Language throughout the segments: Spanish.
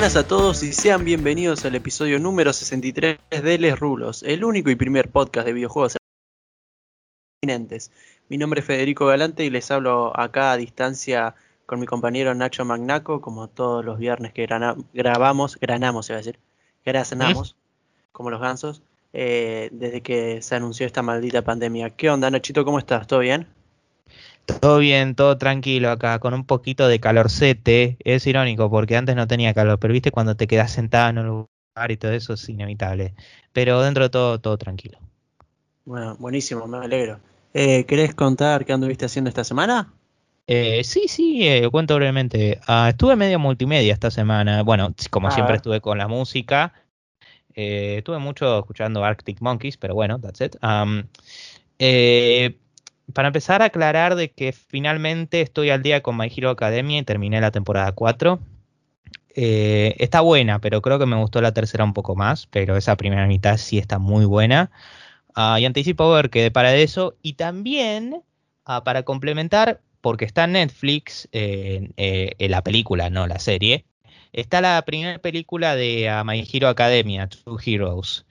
buenas a todos y sean bienvenidos al episodio número 63 de Les Rulos, el único y primer podcast de videojuegos Mi nombre es Federico Galante y les hablo acá a distancia con mi compañero Nacho Magnaco, como todos los viernes que grabamos, granamos, se va a decir, graznamos, como los gansos, eh, desde que se anunció esta maldita pandemia. ¿Qué onda, Nachito? ¿Cómo estás? ¿Todo bien? Todo bien, todo tranquilo acá, con un poquito de calorcete. Es irónico porque antes no tenía calor, pero viste cuando te quedas sentado en un lugar y todo eso es inevitable. Pero dentro de todo, todo tranquilo. Bueno, buenísimo, me alegro. Eh, ¿Querés contar qué anduviste haciendo esta semana? Eh, sí, sí, eh, cuento brevemente. Ah, estuve medio multimedia esta semana. Bueno, como ah. siempre estuve con la música. Eh, estuve mucho escuchando Arctic Monkeys, pero bueno, that's it. eh, para empezar a aclarar de que finalmente estoy al día con My Hero Academia y terminé la temporada 4. Eh, está buena, pero creo que me gustó la tercera un poco más, pero esa primera mitad sí está muy buena. Uh, y anticipo ver que para eso. Y también, uh, para complementar, porque está en Netflix, eh, en la película, no la serie, está la primera película de uh, My Hero Academia, Two Heroes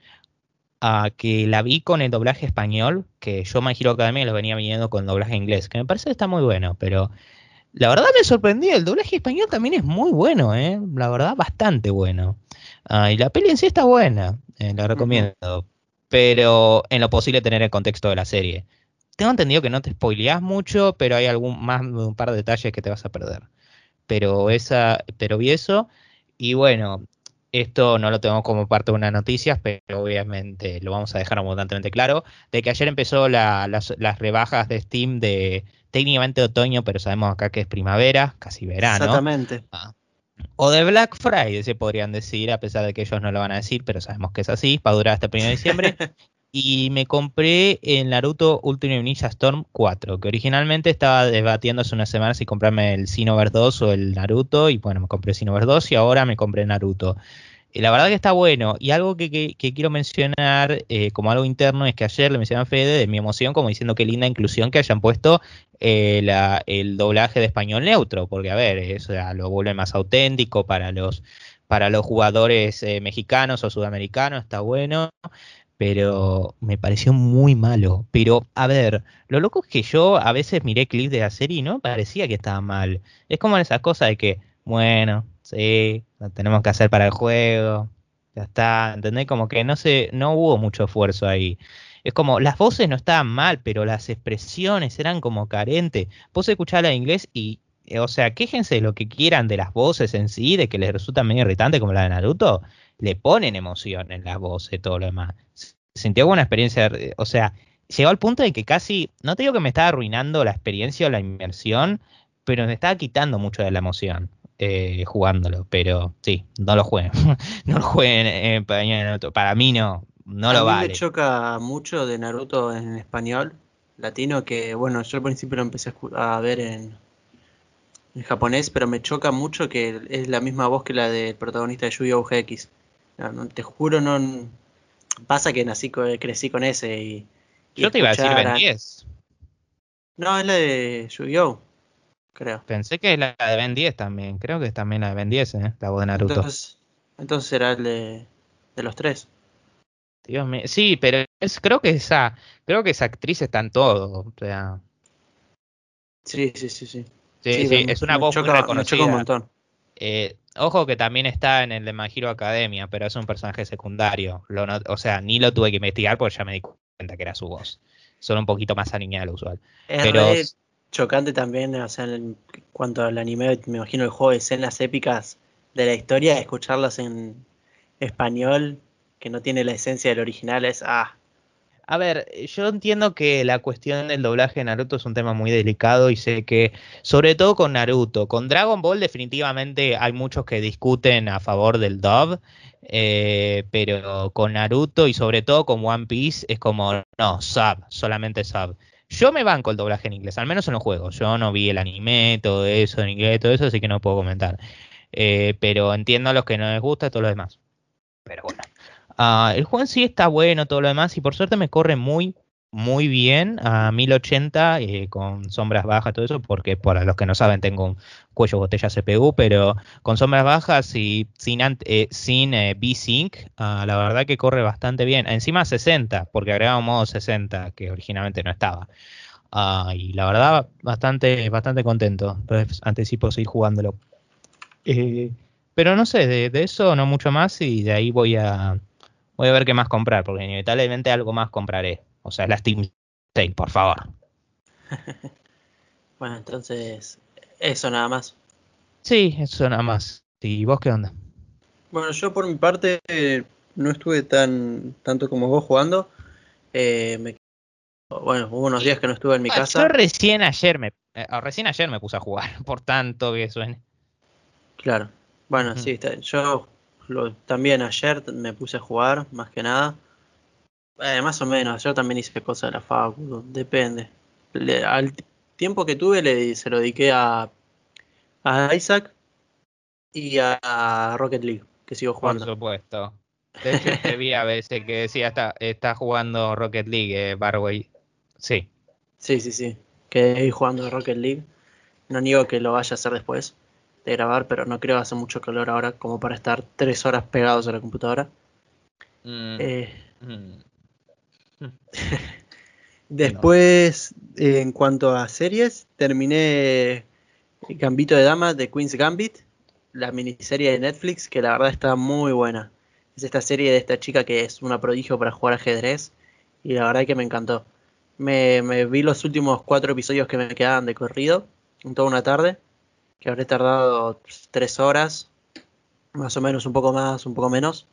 que la vi con el doblaje español, que yo My Hero Academia lo venía viendo con doblaje inglés, que me parece que está muy bueno, pero la verdad me sorprendí, el doblaje español también es muy bueno, ¿eh? la verdad bastante bueno. Ah, y la peli en sí está buena, eh, la recomiendo, pero en lo posible tener el contexto de la serie. Tengo entendido que no te spoileás mucho, pero hay algún más un par de detalles que te vas a perder. Pero esa, pero vi eso y bueno, esto no lo tenemos como parte de una noticias, pero obviamente lo vamos a dejar abundantemente claro, de que ayer empezó las, rebajas de Steam de técnicamente otoño, pero sabemos acá que es primavera, casi verano. Exactamente. Ah. O de Black Friday, se podrían decir, a pesar de que ellos no lo van a decir, pero sabemos que es así, va a durar hasta el 1 de diciembre. y me compré el Naruto Ultimate Ninja Storm 4, que originalmente estaba debatiendo hace unas semanas si comprarme el Xenoverse 2 o el Naruto, y bueno, me compré Xenoverse 2 y ahora me compré Naruto. Y la verdad que está bueno. Y algo que, quiero mencionar eh, como algo interno es que ayer le mencioné a Fede de mi emoción, como diciendo que linda inclusión que hayan puesto eh, el doblaje de español neutro, porque a ver, eso lo vuelve más auténtico para los, para los jugadores eh, mexicanos o sudamericanos, está bueno pero me pareció muy malo. Pero, a ver, lo loco es que yo a veces miré clips de la serie y no parecía que estaba mal. Es como esas cosas de que, bueno, sí, lo tenemos que hacer para el juego, ya está, ¿entendés? Como que no se, no hubo mucho esfuerzo ahí. Es como, las voces no estaban mal, pero las expresiones eran como carentes. Vos escucharla en inglés y, eh, o sea, quéjense lo que quieran de las voces en sí, de que les resulta medio irritante como la de Naruto, le ponen emoción en las voces, todo lo demás sentí alguna experiencia, o sea, llegó al punto de que casi, no te digo que me estaba arruinando la experiencia o la inmersión, pero me estaba quitando mucho de la emoción eh, jugándolo. Pero sí, no lo jueguen. no lo jueguen en español. Para mí no, no lo vale. me choca mucho de Naruto en español latino que, bueno, yo al principio lo empecé a ver en, en japonés, pero me choca mucho que es la misma voz que la del protagonista de Yu-Gi-Oh! GX. Te juro, no, Pasa que nací crecí con ese y. Yo te iba a decir Ben 10. No, es la de Yu-Gi-Oh! Creo. Pensé que es la de Ben 10 también. Creo que es también la de Ben 10, ¿eh? la voz de Naruto. Entonces, entonces será el de, de los tres. Dios mío. Sí, pero es, creo que esa creo que esa actriz está en todo. O sea. Sí, sí, sí, sí. Sí, sí, es una voz muy reconocida. un montón. Eh, ojo que también está en el de My Hero Academia, pero es un personaje secundario. o sea, ni lo tuve que investigar porque ya me di cuenta que era su voz. Solo un poquito más animada de lo usual. Es pero chocante también, o sea, en cuanto al anime, me imagino el juego de escenas épicas de la historia, escucharlas en español, que no tiene la esencia del original, es ah, a ver, yo entiendo que la cuestión del doblaje de Naruto es un tema muy delicado y sé que, sobre todo con Naruto, con Dragon Ball definitivamente hay muchos que discuten a favor del dub, eh, pero con Naruto y sobre todo con One Piece es como, no, sub, solamente sub. Yo me banco el doblaje en inglés, al menos en los juegos. Yo no vi el anime, todo eso en inglés, todo eso, así que no puedo comentar. Eh, pero entiendo a los que no les gusta y todo lo demás. Pero bueno. Ah, el juego en sí está bueno, todo lo demás, y por suerte me corre muy, muy bien a 1080 eh, con sombras bajas, todo eso, porque para los que no saben tengo un cuello botella CPU, pero con sombras bajas y sin, eh, sin eh, V-Sync, ah, la verdad que corre bastante bien. Encima 60, porque agregamos modo 60, que originalmente no estaba. Ah, y la verdad, bastante, bastante contento. Entonces anticipo seguir jugándolo. pero no sé, de, eso no mucho más y de ahí voy a, voy a ver qué más comprar, porque inevitablemente algo más compraré. O sea, la Steam Sale, por favor. bueno, entonces, eso nada más. Sí, eso nada más. ¿Y vos qué onda? Bueno, yo por mi parte no estuve tan tanto como vos jugando. Eh, me, bueno, hubo unos días que no estuve en mi ah, casa. Yo recién ayer me eh, recién ayer me puse a jugar, por tanto que suene. Claro. Bueno, sí, yo también ayer me puse a jugar, más que nada. Eh, más o menos, yo también hice cosas de la facu, depende. al tiempo que tuve le, se lo dediqué a, a Isaac y a, Rocket League, que sigo jugando. Por supuesto. De hecho, te vi a veces que decía, está, está jugando Rocket League, eh, Barway. Sí. Sí, sí, sí. Que jugando Rocket League. No niego que lo vaya a hacer después de grabar, pero no creo que hace mucho calor ahora como para estar tres horas pegados a la computadora. Mm. Eh, mm. Después, en cuanto a series, terminé Gambito de Dama de Queen's Gambit, la miniserie de Netflix, que la verdad está muy buena. Es esta serie de esta chica que es una prodigio para jugar ajedrez y la verdad que me encantó. Me, vi los últimos cuatro episodios que me quedaban de corrido en toda una tarde, que habré tardado tres horas, más o menos, un poco más, un poco menos.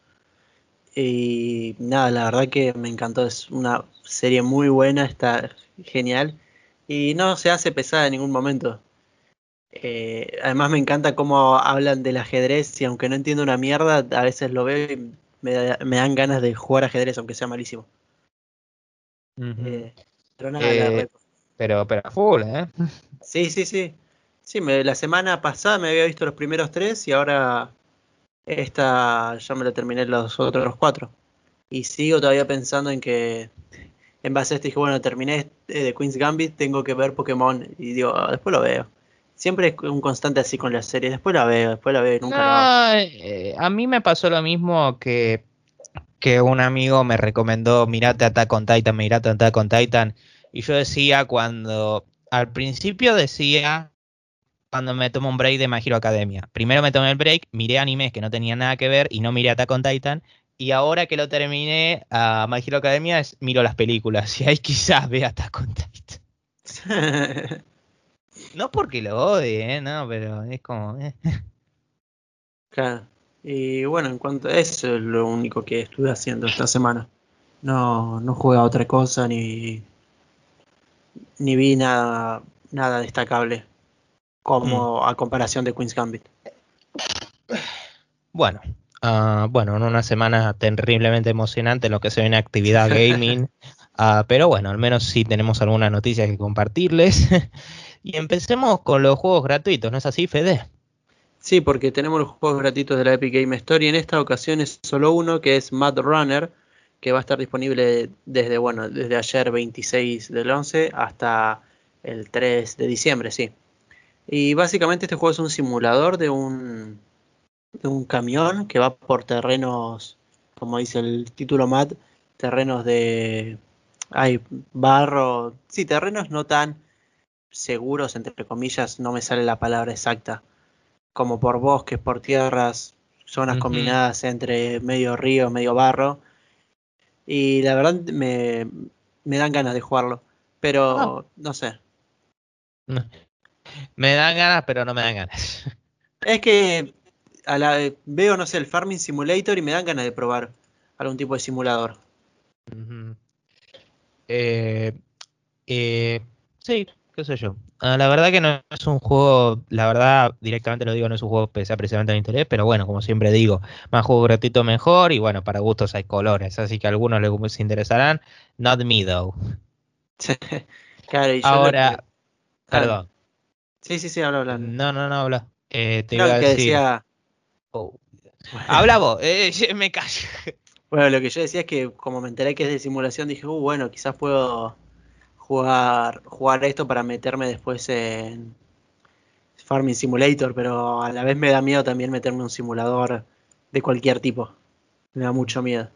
Y nada, la verdad que me encantó. Es una serie muy buena, está genial. Y no se hace pesada en ningún momento. Eh, además me encanta cómo hablan del ajedrez y aunque no entiendo una mierda, a veces lo veo y me, dan ganas de jugar ajedrez, aunque sea malísimo. Eh, pero nada, eh, pero, pero full, ¿eh? Sí, sí, sí. Sí, me, la semana pasada me había visto los primeros tres y ahora esta ya me la terminé los otros cuatro. Y sigo todavía pensando en que en base a esto dije, bueno, terminé de Queen's Gambit, tengo que ver Pokémon. Y digo, ah, después lo veo. Siempre es un constante así con la serie. Después la veo, después la veo, nunca la eh, a mí me pasó lo mismo que, que un amigo me recomendó, mirate Attack on Titan, mirate Attack on Titan. Y yo decía cuando, al principio decía, cuando me tomo un break de My Hero Academia. Primero me tomé el break, miré animes que no tenían nada que ver y no miré Attack on Titan. Y ahora que lo terminé a My Hero Academia, miro las películas. Y ahí quizás vea Attack on Titan. no porque lo odie, ¿eh? No, pero es como... Eh. Claro. Y bueno, en cuanto a eso es lo único que estuve haciendo esta semana. No, no jugué a otra cosa ni, ni vi nada, nada destacable como mm. a comparación de Queen's Gambit. Bueno, uh, bueno, en una semana terriblemente emocionante en lo que se ve en actividad gaming, uh, pero bueno, al menos sí tenemos algunas noticias que compartirles. y empecemos con los juegos gratuitos, ¿no es así, Fede? Sí, porque tenemos los juegos gratuitos de la Epic Game Store y en esta ocasión es solo uno que es Mad Runner, que va a estar disponible desde, bueno, desde ayer 26 del 11 hasta el 3 de diciembre, sí. Y básicamente este juego es un simulador de un, de un camión que va por terrenos, como dice el título MAT, terrenos de... Hay barro, sí, terrenos no tan seguros, entre comillas, no me sale la palabra exacta, como por bosques, por tierras, zonas combinadas entre medio río, medio barro. Y la verdad me, me dan ganas de jugarlo, pero ah. no sé. Me dan ganas, pero no me dan ganas. Es que a la, veo, no sé, el Farming Simulator y me dan ganas de probar algún tipo de simulador. Eh, eh, sí, qué sé yo. Ah, la verdad que no es un juego, la verdad, directamente lo digo, no es un juego que sea precisamente de interés, pero bueno, como siempre digo, más juego gratuito mejor y bueno, para gustos hay colores, así que a algunos les interesarán. Not me though. Ahora, perdón. Sí, sí, sí, habla, habla. No, no, no, habla. Eh, te iba a decir... Decía... Oh. Habla vos, eh, me callo. Bueno, lo que yo decía es que como me enteré que es de simulación, dije, uh, bueno, quizás puedo jugar, jugar esto para meterme después en Farming Simulator, pero a la vez me da miedo también meterme en un simulador de cualquier tipo. Me da mucho miedo.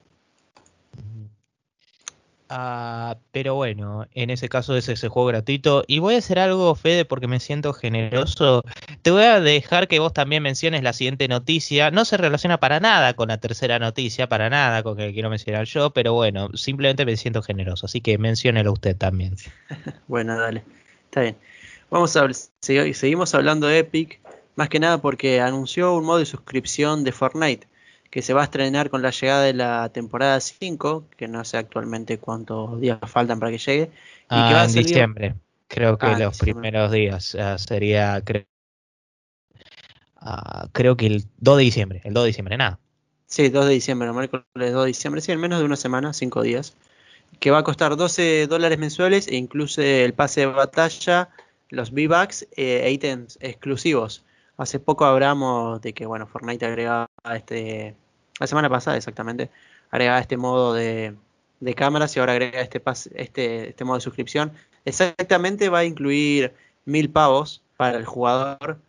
Ah, pero bueno, en ese caso es ese juego gratuito. Y voy a hacer algo, Fede, porque me siento generoso. Te voy a dejar que vos también menciones la siguiente noticia. No se relaciona para nada con la tercera noticia, para nada con que quiero mencionar yo, pero bueno, simplemente me siento generoso. Así que menciónelo usted también. bueno, dale. Está bien. Vamos a seguimos hablando de Epic, más que nada porque anunció un modo de suscripción de Fortnite que se va a estrenar con la llegada de la temporada 5, que no sé actualmente cuántos días faltan para que llegue. Y ah, que va a en diciembre, creo que ah, los primeros días, sería, ah, creo que el 2 de diciembre, el 2 de diciembre, nada. Sí, 2 de diciembre, el miércoles 2 de diciembre, sí, en menos de una semana, 5 días, que va a costar 12 dólares mensuales e incluye el pase de batalla, los V-Bucks e ítems exclusivos. Hace poco hablamos de que, bueno, Fortnite agregaba este, la semana pasada exactamente, agregaba este modo de, cámaras y ahora agrega este, este, este modo de suscripción. Exactamente va a incluir mil pavos para el jugador,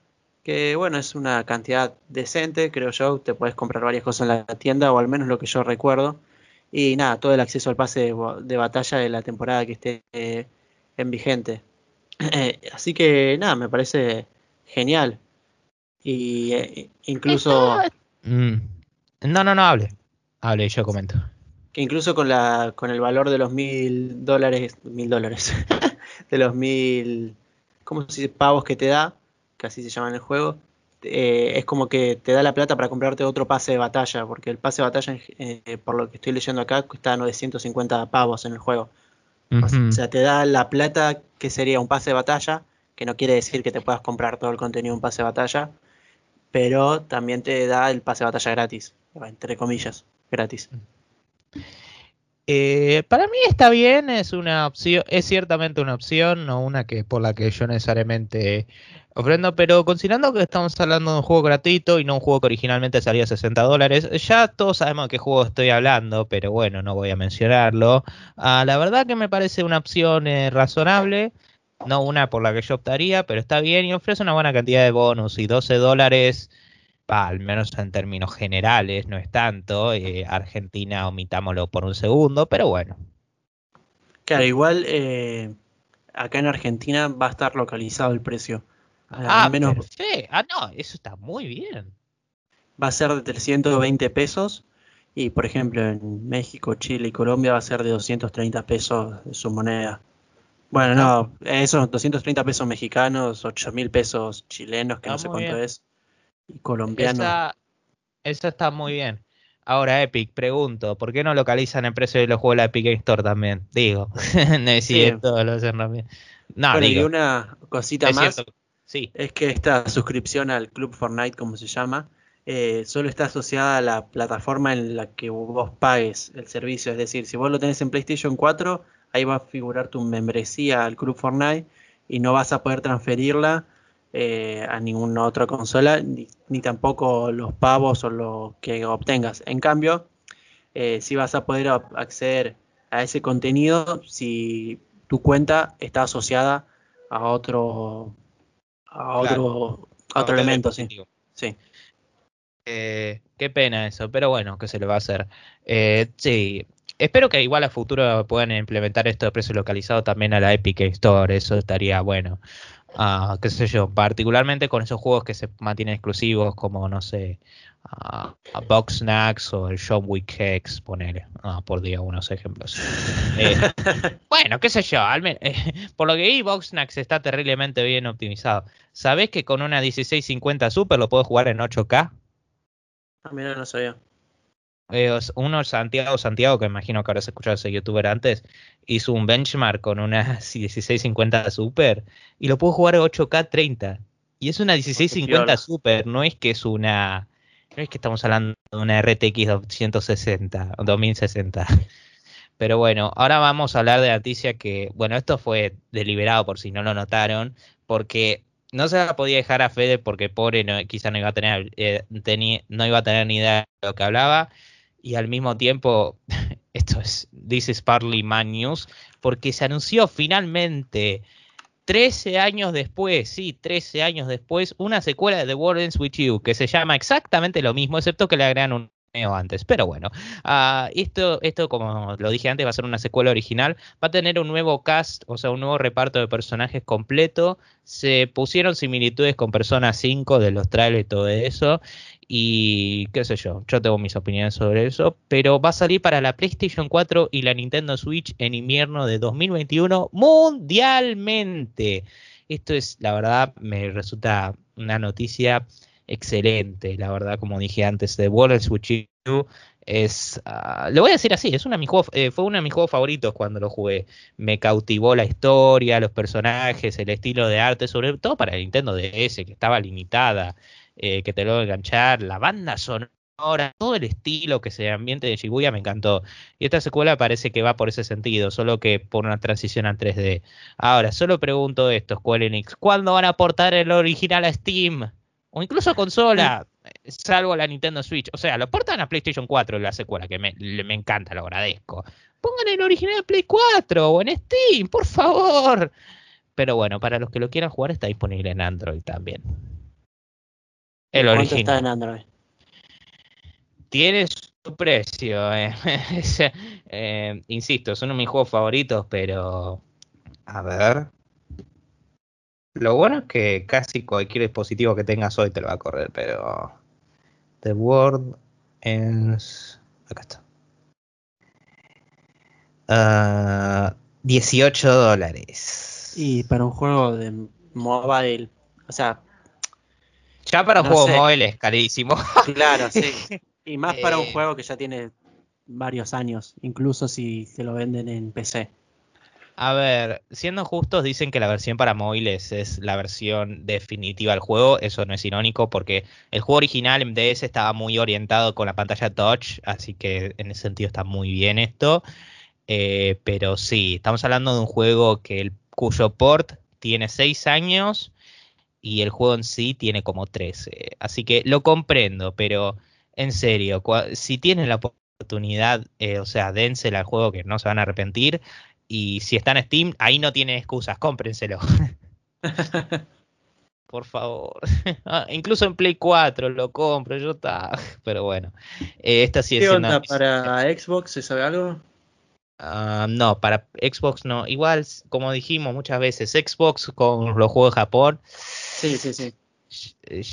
que bueno, es una cantidad decente, creo yo, te puedes comprar varias cosas en la tienda, o al menos lo que yo recuerdo. Y nada, todo el acceso al pase de, batalla de la temporada que esté eh, en vigente. así que nada, me parece genial. Y eh, incluso... Mm. No, no, no, hable. Hable, yo comento. Que incluso con, la, con el valor de los mil dólares, mil dólares, de los mil, ¿cómo se dice? Pavos que te da, que así se llama en el juego, eh, es como que te da la plata para comprarte otro pase de batalla, porque el pase de batalla, eh, por lo que estoy leyendo acá, cuesta 950 pavos en el juego. O sea, te da la plata que sería un pase de batalla, que no quiere decir que te puedas comprar todo el contenido de un pase de batalla, pero también te da el pase de batalla gratis, entre comillas, gratis. Eh, para mí está bien, es una opción, es ciertamente una opción, no una que por la que yo necesariamente ofrendo, pero considerando que estamos hablando de un juego gratuito y no un juego que originalmente salía a 60 dólares, ya todos sabemos de qué juego estoy hablando, pero bueno, no voy a mencionarlo. Ah, la verdad que me parece una opción eh, razonable no una por la que yo optaría, pero está bien y ofrece una buena cantidad de bonus y 12 dólares, al menos en términos generales, no es tanto. Eh, Argentina, omitámoslo por un segundo, pero bueno. Claro, igual eh, acá en Argentina va a estar localizado el precio. Ah, menos... ah, no, eso está muy bien. Va a ser de 320 pesos y, por ejemplo, en México, Chile y Colombia va a ser de 230 pesos su moneda. Bueno, no, esos 230 pesos mexicanos, 8 mil pesos chilenos, que no sé cuánto es, y colombianos. Esa, está muy bien. Ahora, Epic, pregunto, ¿por qué no localizan el precio de los juegos de la Epic Store también? Digo, necesito sí. lo hacen también. No, y una cosita más, sí. es que esta suscripción al Club Fortnite, como se llama, eh, solo está asociada a la plataforma en la que vos pagues el servicio. Es decir, si vos lo tenés en PlayStation 4, ahí va a figurar tu membresía al Club Fortnite y no vas a poder transferirla eh, a ninguna otra consola, ni, tampoco los pavos o lo que obtengas. En cambio, eh, sí vas a poder acceder a ese contenido si tu cuenta está asociada a otro a otro, otro elemento, sí. sí. Eh, qué pena eso, pero bueno, ¿qué se le va a hacer? Eh, sí, espero que igual a futuro puedan implementar esto de precio localizado también a la Epic Store, eso estaría bueno. Uh, qué sé yo, particularmente con esos juegos que se mantienen exclusivos como, no sé, uh, Box Snacks o el John Wick X, ponele, uh, por día unos ejemplos. Eh, bueno, qué sé yo, al menos, eh, por lo que vi, Box Snacks está terriblemente bien optimizado. ¿Sabés que con una 1650 Super lo puedo jugar en 8K? Ah, mira, no sabía. Eh, uno, Santiago, Santiago, que imagino que habrás escuchado a ese youtuber antes, hizo un benchmark con una 1650 Super y lo pudo jugar a 8K 30. Y es una 1650 Super, no es que es una. No es que estamos hablando de una RTX 260 o 2060. Pero bueno, ahora vamos a hablar de la noticia que, bueno, esto fue deliberado por si no lo notaron, porque no se la podía dejar a Fede porque pobre no, quizá no iba a tener, eh, no iba a tener ni idea de lo que hablaba y al mismo tiempo, esto es This is Partly Man News, porque se anunció finalmente 13 años después, sí, 13 años después, una secuela de The World With You, que se llama exactamente lo mismo, excepto que le agregan un antes. Pero bueno, uh, esto, esto, como lo dije antes, va a ser una secuela original. Va a tener un nuevo cast, o sea, un nuevo reparto de personajes completo. Se pusieron similitudes con Persona 5 de los trailers y todo eso. Y qué sé yo, yo tengo mis opiniones sobre eso. Pero va a salir para la PlayStation 4 y la Nintendo Switch en invierno de 2021 mundialmente. Esto es, la verdad, me resulta una noticia excelente, la verdad, como dije antes, The World Switch es, uh, lo voy a decir así, es una de mis juegos, eh, fue uno de mis juegos favoritos cuando lo jugué. Me cautivó la historia, los personajes, el estilo de arte, sobre todo para el Nintendo DS, que estaba limitada, eh, que te lo enganchar, la banda sonora, todo el estilo que se ambiente de Shibuya me encantó. Y esta secuela parece que va por ese sentido, solo que por una transición a 3D. Ahora, solo pregunto esto, Square Enix, ¿cuándo van a aportar el original a Steam? o incluso a consola, salvo la Nintendo Switch. O sea, lo portan a PlayStation 4 la secuela, que me, me encanta, lo agradezco. Pongan el original de Play 4 o en Steam, por favor. Pero bueno, para los que lo quieran jugar está disponible en Android también. El original. está en Android? Tiene su precio. Eh. eh, insisto, son uno de mis juegos favoritos, pero... A ver. Lo bueno es que casi cualquier dispositivo que tengas hoy te lo va a correr, pero The World es... Acá está. 18 ah, dólares. Y para un juego de mobile, o sea... Ya para un juego mobile es carísimo. Claro, sí. Y más para un eh. juego que ya tiene varios años, incluso si se lo venden en PC. A ver, siendo justos, dicen que la versión para móviles es la versión definitiva del juego. Eso no es irónico porque el juego original en DS estaba muy orientado con la pantalla touch, así que en ese sentido está muy bien esto. Eh, pero sí, estamos hablando de un juego que el, cuyo port tiene 6 años y el juego en sí tiene como 13. Así que lo comprendo, pero en serio, si tienen la oportunidad, eh, o sea, dénsela al juego que no se van a arrepentir. Y si está en Steam, ahí no tiene excusas, cómprenselo. Por favor. Ah, incluso en Play 4 lo compro, yo está. Pero bueno. Eh, esta sí ¿Qué onda para Xbox? ¿Se sabe algo? Ah, no, para Xbox no. Igual, como dijimos muchas veces, Xbox con los juegos de Japón. Sí, sí, sí.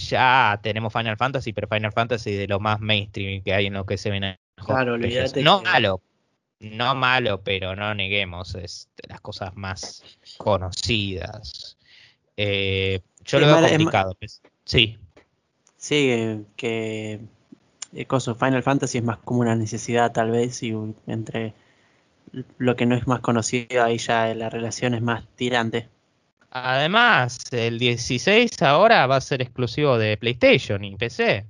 Ya tenemos Final Fantasy, pero Final Fantasy de lo más mainstream que hay en lo que se ven. Claro, olvídate. No malo, no malo, pero no neguemos, es de las cosas más conocidas. Eh, yo lo veo complicado. Pues. Sí. Sí, que eh, Final Fantasy es más como una necesidad tal vez y entre lo que no es más conocido ahí ya la relación es más tirante. Además, el 16 ahora va a ser exclusivo de PlayStation y PC.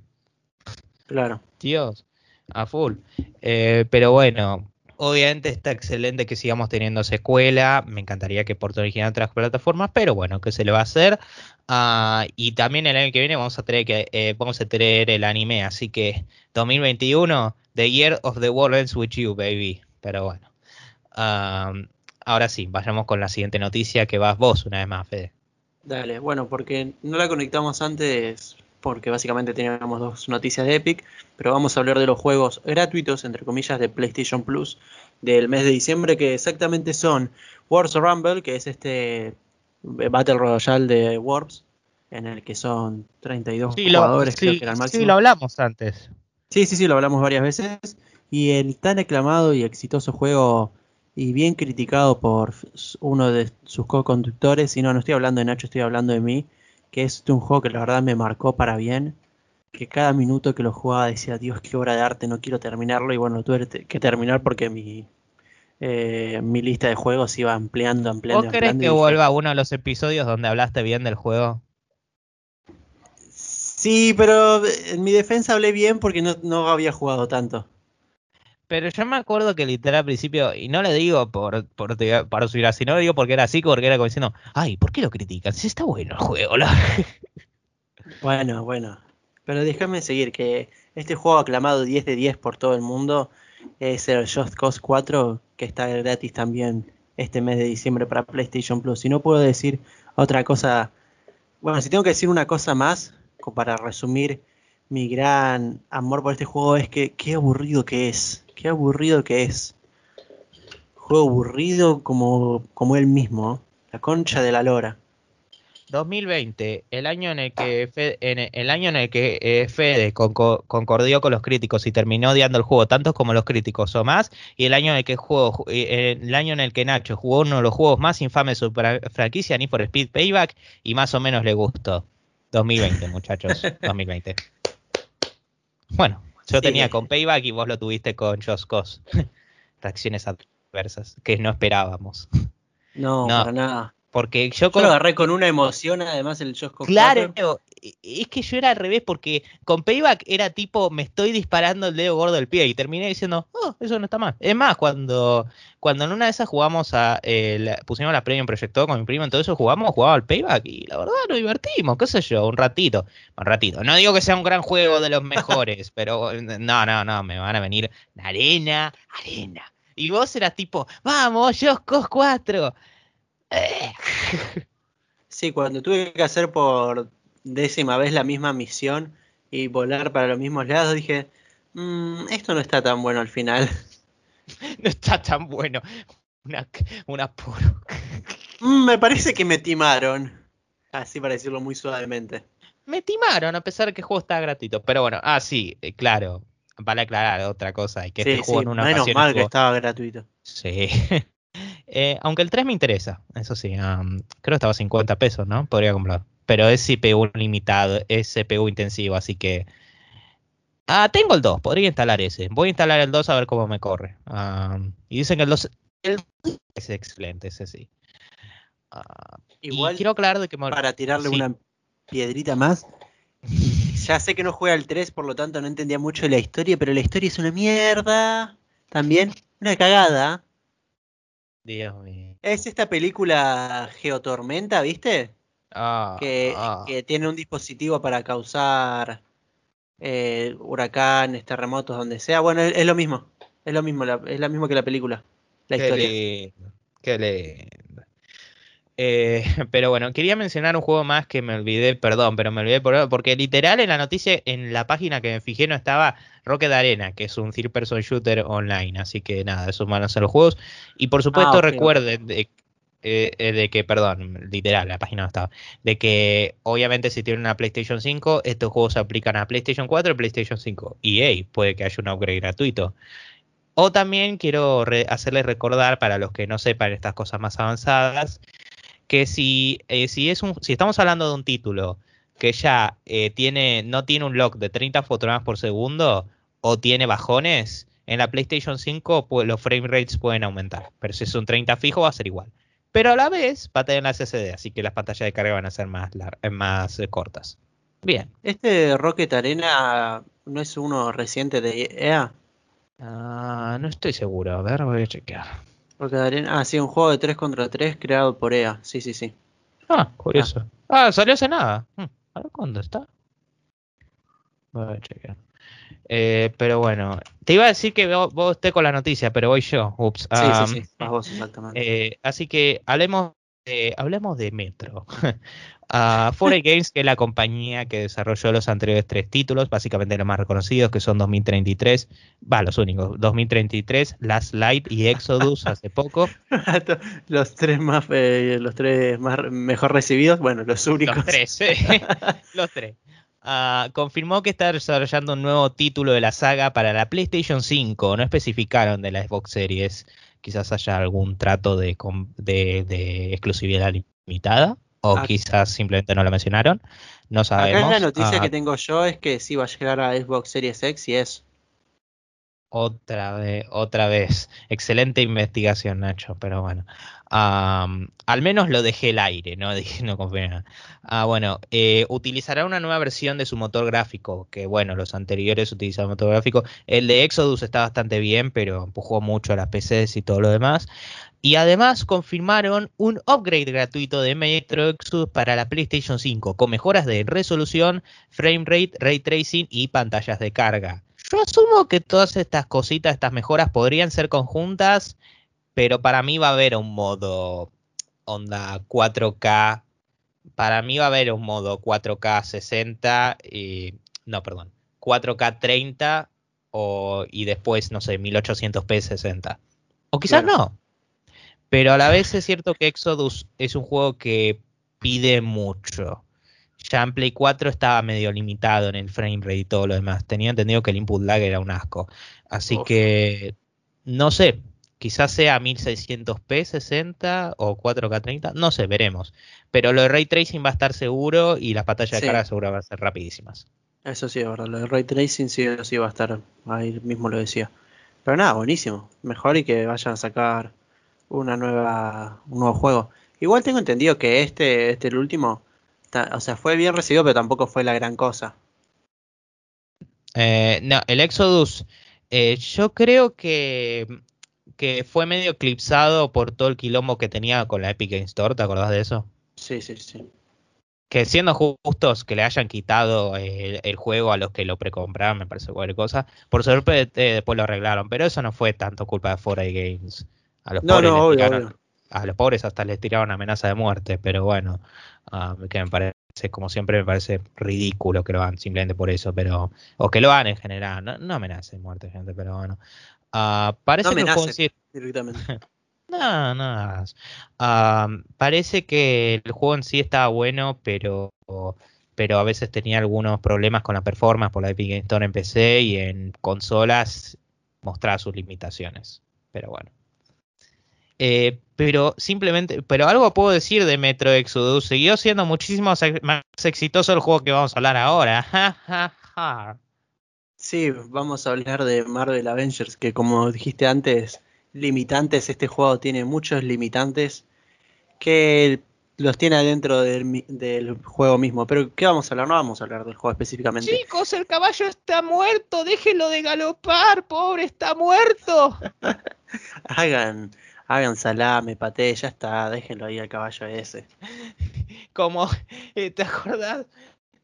Claro. Dios, a full. Eh, pero bueno, Obviamente está excelente que sigamos teniendo secuela. Me encantaría que Puerto original otras plataformas, pero bueno, ¿qué se le va a hacer? Ah, y también el año que viene vamos a tener que eh, vamos a tener el anime, así que 2021, The Year of the World Ends With You, baby. Pero bueno. Ahora sí, vayamos con la siguiente noticia que vas vos una vez más, Fede. Dale, bueno, porque no la conectamos antes porque básicamente teníamos dos noticias de Epic, pero vamos a hablar de los juegos gratuitos, entre comillas, de PlayStation Plus del mes de diciembre, que exactamente son Wars Rumble, que es este Battle Royale de Wars, en el que son 32 jugadores, creo que era el máximo. Sí, lo hablamos antes. Sí, sí, sí, lo hablamos varias veces. Y el tan aclamado y exitoso juego y bien criticado por uno de sus co-conductores, y no, no estoy hablando de Nacho, estoy hablando de mí, que es un juego que la verdad me marcó para bien, que cada minuto que lo jugaba decía, Dios, qué obra de arte, no quiero terminarlo, y bueno, tuve que terminar porque mi, eh, mi lista de juegos iba ampliando, ampliando. ¿Vos crees que vuelva uno de los episodios donde hablaste bien del juego? Sí, pero en mi defensa hablé bien porque no, no había jugado tanto. Pero yo me acuerdo que literal al principio, y no le digo por, por para subir así, no le digo porque era así, porque era como diciendo, ay, ¿por qué lo critican? Si está bueno el juego, Bueno, bueno. Pero déjame seguir, que este juego aclamado 10 de 10 por todo el mundo es el Just Cause 4, que está gratis también este mes de diciembre para PlayStation Plus. Y no puedo decir otra cosa. Bueno, si tengo que decir una cosa más, para resumir mi gran amor por este juego, es que qué aburrido que es. Qué aburrido que es. Juego aburrido como, como él mismo. La concha de la lora. 2020, el año en el que Fede, en el año en el que eh, Fede concordió con los críticos y terminó odiando el juego tanto como los críticos o más, y el año en el que juego, eh, el año en el que Nacho jugó uno de los juegos más infames de su franquicia, Need for Speed Payback, y más o menos le gustó. 2020, muchachos, 2020. Bueno, yo tenía con Payback y vos lo tuviste con Just Cause. Reacciones adversas que no esperábamos. No, no, para nada. Porque yo, lo agarré con una emoción, además el Just Claro, e, es que yo era al revés, porque con Payback era tipo, me estoy disparando el dedo gordo del pie, y terminé diciendo, oh, eso no está mal. Es más, cuando, cuando en una de esas jugamos a, eh, pusimos la Premium Proyector con mi primo, entonces jugamos, jugaba al Payback, y la verdad nos divertimos, qué sé yo, un ratito, un ratito. No digo que sea un gran juego de los mejores, pero no, no, no, me van a venir arena, arena. Y vos eras tipo, vamos, Just Cause 4. Sí, cuando tuve que hacer por décima vez la misma misión y volar para los mismos lados, dije, mm, esto no está tan bueno al final. No está tan bueno. Una, una mm, me parece que me timaron. Así para decirlo muy suavemente. Me timaron, a pesar de que el juego está gratuito. Pero bueno, ah, sí, eh, claro. Vale aclarar otra cosa. Y que este juego en una menos mal que estaba gratuito. Sí. Eh, aunque el 3 me interesa, eso sí. creo que estaba a 50 pesos, ¿no? Podría comprar. Pero es CPU limitado, es CPU intensivo, así que... Ah, tengo el 2, podría instalar ese. Voy a instalar el 2 a ver cómo me corre. y dicen que el 2 es excelente, ese sí. Ah, Igual, quiero aclarar de que... Para tirarle una piedrita más, ya sé que no juega el 3, por lo tanto no entendía mucho de la historia, pero la historia es una mierda. También, una cagada. Dios mío. Es esta película Geotormenta, ¿viste? Ah, que, ah. que, tiene un dispositivo para causar eh, huracanes, terremotos, donde sea. Bueno, es, lo mismo. Es lo mismo, es lo mismo que la película. La qué historia. Lindo, qué lindo. Eh, pero bueno, quería mencionar un juego más que me olvidé, perdón, pero me olvidé por, porque literal en la noticia, en la página que me fijé no estaba Rocket Arena, que es un third person shooter online, así que nada, esos van a ser los juegos. Y por supuesto ah, recuerden de, eh, eh, de, que, perdón, literal, la página no estaba, de que obviamente si tienen una PlayStation 5, estos juegos se aplican a PlayStation 4 y PlayStation 5. EA puede que haya un upgrade gratuito. O también quiero hacerles recordar para los que no sepan estas cosas más avanzadas, que si, eh, si, es un, si estamos hablando de un título que ya tiene, no tiene un lock de 30 fotogramas por segundo o tiene bajones, en la PlayStation 5 pues, los frame rates pueden aumentar. Pero si es un 30 fijo va a ser igual. Pero a la vez va a tener la SSD, así que las pantallas de carga van a ser más, eh, más eh, cortas. Bien. ¿Este Rocket Arena no es uno reciente de EA? Ah, no estoy seguro. A ver, voy a chequear. Rocket Arena. Ah, sí, un juego de 3 contra 3 creado por EA. Sí, sí, sí. Ah, curioso. Ah, ah salió hace nada. Hmm. A ver cuándo está. Voy a chequear. Eh, pero bueno, te iba a decir que vos, vos estés con la noticia, pero voy yo. Ups. Sí, sí, sí. vos, exactamente. Eh, así que hablemos de, hablemos de Metro. uh, Games, que es la compañía que desarrolló los anteriores tres títulos, básicamente los más reconocidos, que son 2033, va, los únicos, 2033, Last Light y Exodus hace poco. los tres más, eh, los tres más mejor recibidos, bueno, los únicos. Los tres, los tres. Ah, confirmó que está desarrollando un nuevo título de la saga para la PlayStation 5. No especificaron de la Xbox Series. Quizás haya algún trato de, de, exclusividad limitada. O ah. quizás simplemente no lo mencionaron. No sabemos. Acá la noticia ah. que tengo yo es que sí va a llegar a Xbox Series X y es. Otra vez, otra vez. Excelente investigación, Nacho, pero bueno. al menos lo dejé el aire, ¿no? Dije, no nada. Ah, bueno, eh, utilizará una nueva versión de su motor gráfico, que bueno, los anteriores utilizaban motor gráfico. El de Exodus está bastante bien, pero empujó mucho a las PCs y todo lo demás. Y además confirmaron un upgrade gratuito de Metro Exodus para la PlayStation 5, con mejoras de resolución, frame rate, ray tracing y pantallas de carga. Yo asumo que todas estas cositas, estas mejoras podrían ser conjuntas, pero para mí va a haber un modo onda 4K. Para mí va a haber un modo 4K 60 y no, perdón, 4K 30 o, y después, no sé, 1800p 60. O quizás no. Pero a la vez es cierto que Exodus es un juego que pide mucho. Ya en Play 4 estaba medio limitado en el frame rate y todo lo demás. Tenía entendido que el input lag era un asco. Así que, no sé, quizás sea 1600p 60 o 4K 30, no sé, veremos. Pero lo de ray tracing va a estar seguro y las pantallas de carga seguro van a ser rapidísimas. Eso sí, verdad. Lo de ray tracing sí, sí va a estar, ahí mismo lo decía. Pero nada, buenísimo. Mejor y que vayan a sacar una nueva, un nuevo juego. Igual tengo entendido que este, este el último, o sea, fue bien recibido, pero tampoco fue la gran cosa. Eh, no, el Exodus, eh, yo creo que, que fue medio eclipsado por todo el quilombo que tenía con la Epic Games Store, ¿te acordás de eso? Sí, sí, sí. Que siendo justos que le hayan quitado el, juego a los que lo precompraron, me parece cualquier cosa. Por suerte eh, después lo arreglaron, pero eso no fue tanto culpa de 4 Games. A los, pobres a los pobres hasta les tiraron amenaza de muerte, pero bueno, ah, que me parece, como siempre, me parece ridículo que lo hagan simplemente por eso, pero o que lo hagan en general, no, no de muerte, gente, pero bueno. Uh, parece que el juego sí... directamente. no, no. Uh, parece que el juego en sí estaba bueno, pero pero a veces tenía algunos problemas con la performance por la Epic Games Store en PC y en consolas mostraba sus limitaciones. Pero bueno. Eh, pero simplemente, pero algo puedo decir de Metro Exodus, siguió siendo muchísimo más exitoso el juego que vamos a hablar ahora. sí, vamos a hablar de Marvel Avengers, que como dijiste antes, limitantes, este juego tiene muchos limitantes que los tiene adentro del, del, juego mismo. Pero ¿qué vamos a hablar? No vamos a hablar del juego específicamente. Chicos, el caballo está muerto, déjenlo de galopar, pobre, está muerto. Hagan hagan salame, paté, ya está, déjenlo ahí al caballo ese. Como, eh, ¿te acordás?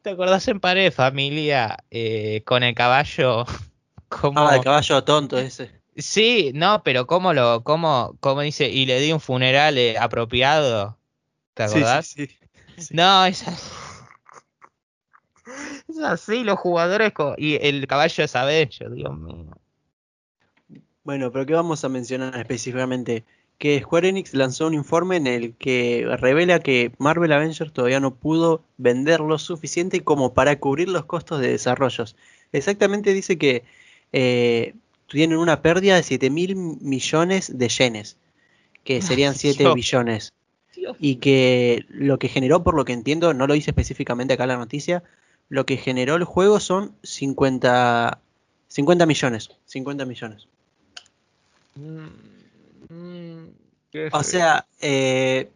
¿Te acordás en pared, familia, eh, con el caballo? Como... Ah, el caballo tonto ese. Sí, no, pero cómo lo, cómo, cómo dice, y le di un funeral eh, apropiado. ¿Te acordás? Sí, sí, No, es así. Es así, los jugadores y el caballo es Avenger, Dios mío. Bueno, pero ¿qué vamos a mencionar específicamente? Que Square Enix lanzó un informe en el que revela que Marvel Avengers todavía no pudo vender lo suficiente como para cubrir los costos de desarrollos. Exactamente dice que eh, tienen una pérdida de 7 mil millones de yenes, que serían 7 billones. Y que lo que generó, por lo que entiendo, no lo dice específicamente acá la noticia, lo que generó el juego son 50, 50 millones. 50 millones. Mm, o sea, eh,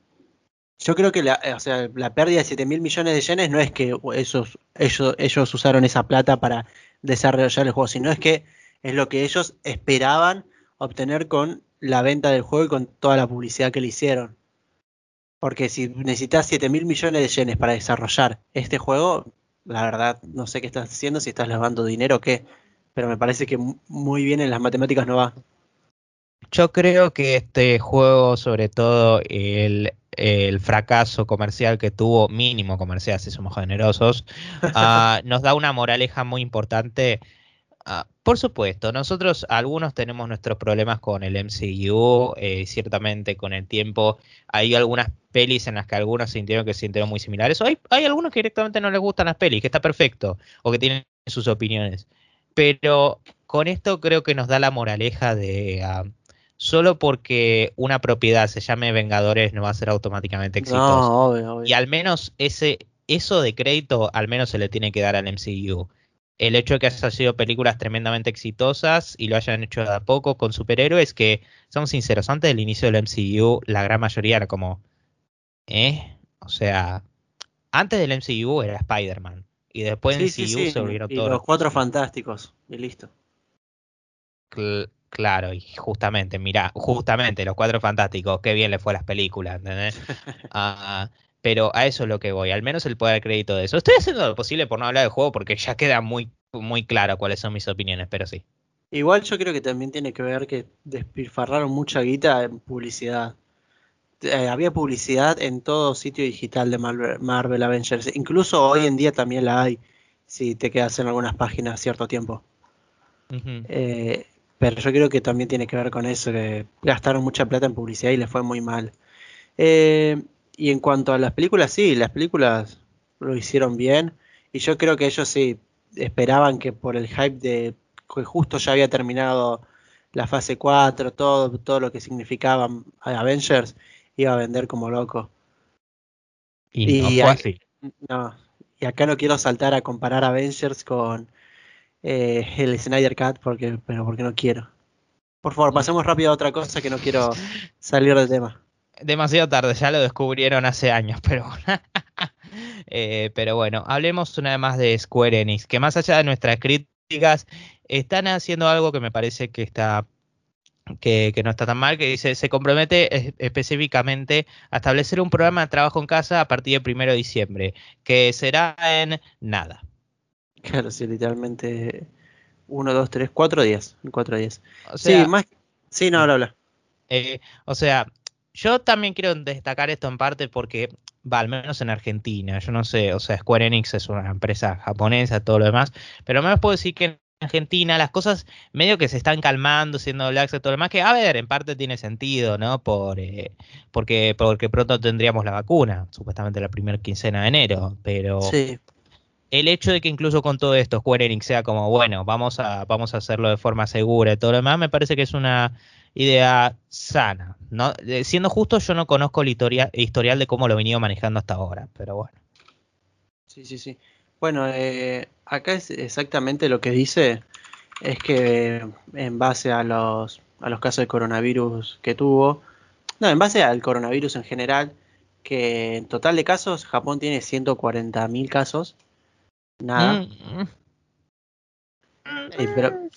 yo creo que la, o sea, la pérdida de 7 mil millones de yenes no es que esos, ellos, ellos usaron esa plata para desarrollar el juego, sino es que es lo que ellos esperaban obtener con la venta del juego y con toda la publicidad que le hicieron. Porque si necesitas 7 mil millones de yenes para desarrollar este juego, la verdad no sé qué estás haciendo, si estás lavando dinero o qué. Pero me parece que muy bien en las matemáticas no va. Yo creo que este juego, sobre todo el, fracaso comercial que tuvo, mínimo comercial, si somos generosos, ah, nos da una moraleja muy importante. Ah, por supuesto, nosotros algunos tenemos nuestros problemas con el MCU, eh, ciertamente con el tiempo hay algunas pelis en las que algunos sintieron que se sintieron muy similares, o hay, hay algunos que directamente no les gustan las pelis, que está perfecto, o que tienen sus opiniones. Pero con esto creo que nos da la moraleja de... Ah, solo porque una propiedad se llame Vengadores no va a ser automáticamente exitoso. Y al menos ese, eso de crédito al menos se le tiene que dar al MCU. El hecho de que hayan sido películas tremendamente exitosas y lo hayan hecho de a poco con superhéroes, que, somos sinceros, antes del inicio del MCU, la gran mayoría era como, ¿eh? O sea, antes del MCU era Spider-Man. Y después del MCU se volvieron y Los cuatro fantásticos, y listo Claro, y justamente, mira, justamente los cuatro fantásticos, qué bien le fue a las películas, ¿entendés? Ah, pero a eso es lo que voy, al menos el poder crédito de eso. Estoy haciendo lo posible por no hablar del juego porque ya queda muy, muy claro cuáles son mis opiniones, pero sí. Igual yo creo que también tiene que ver que despilfarraron mucha guita en publicidad. Eh, había publicidad en todo sitio digital de Marvel, Avengers. Incluso hoy en día también la hay, si te quedas en algunas páginas cierto tiempo. Eh, pero yo creo que también tiene que ver con eso, que gastaron mucha plata en publicidad y les fue muy mal. Eh, y en cuanto a las películas, sí, las películas lo hicieron bien. Y yo creo que ellos sí esperaban que por el hype de que justo ya había terminado la fase 4, todo, todo lo que significaba Avengers, iba a vender como loco. Y, no fue No, y acá no quiero saltar a comparar Avengers con eh, el Snyder Cut, porque, pero porque no quiero. Por favor, pasemos rápido a otra cosa que no quiero salir del tema. Demasiado tarde, ya lo descubrieron hace años, pero eh, pero bueno, hablemos una vez más de Square Enix, que más allá de nuestras críticas, están haciendo algo que me parece que está que, no está tan mal, que dice, se compromete específicamente a establecer un programa de trabajo en casa a partir del primero de diciembre, que será en nada. Claro, sí, literalmente uno, dos, tres, cuatro días, cuatro días. sí, más, sí, no, habla, habla. Eh, o sea, yo también quiero destacar esto en parte porque, va, al menos en Argentina, yo no sé, o sea, Square Enix es una empresa japonesa, todo lo demás, pero al menos puedo decir que Argentina, las cosas medio que se están calmando, siendo Black y todo lo demás, que a ver, en parte tiene sentido, ¿no? Por, eh, porque, porque pronto tendríamos la vacuna, supuestamente la primera quincena de enero, pero el hecho de que incluso con todo esto Square sea como, bueno, vamos a, vamos a hacerlo de forma segura y todo lo demás, me parece que es una idea sana, ¿no? Siendo justo, yo no conozco el historial de cómo lo he venido manejando hasta ahora, pero bueno. Sí, sí, sí. Bueno, eh, acá es exactamente lo que dice, es que en base a los, a los casos de coronavirus que tuvo, no, en base al coronavirus en general, que en total de casos Japón tiene 140.000 casos, nada. Mm. pero,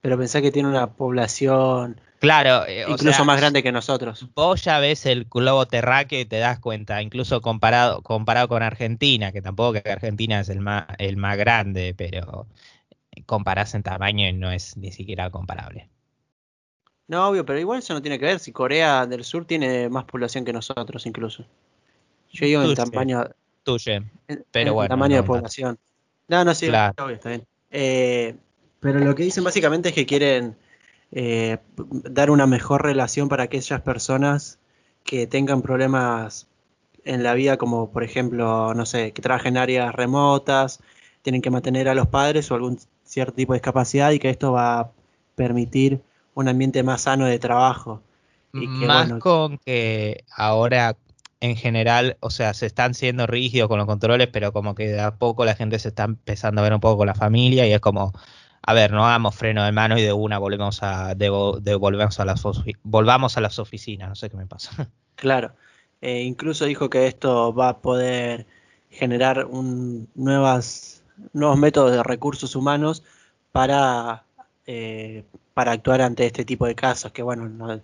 pero pensá que tiene una población Claro, eh, incluso más grande que nosotros. Vos ya ves el globo terráqueo y te das cuenta, incluso comparado, comparado con Argentina, que tampoco que Argentina es el más, el más grande, pero comparás en tamaño y no es ni siquiera comparable. No, obvio, pero igual eso no tiene que ver si Corea del Sur tiene más población que nosotros incluso. Yo digo en tamaño... Tuyo, pero bueno. tamaño de población. No, no, sí, obvio, está bien. Eh, pero lo que dicen básicamente es que quieren eh, dar una mejor relación para aquellas personas que tengan problemas en la vida, como por ejemplo, no sé, que trabajen en áreas remotas, tienen que mantener a los padres o algún cierto tipo de discapacidad y que esto va a permitir un ambiente más sano de trabajo. Y más con que ahora en general, o sea, se están siendo rígidos con los controles, pero como que de a poco la gente se está empezando a ver un poco con la familia y es como, a ver, no hagamos freno de mano y de una volvemos a, de, volvemos a las, volvamos a las oficinas, no sé qué me pasa. Claro, eh, incluso dijo que esto va a poder generar un, nuevas, nuevos métodos de recursos humanos para, eh, para actuar ante este tipo de casos, que bueno, no,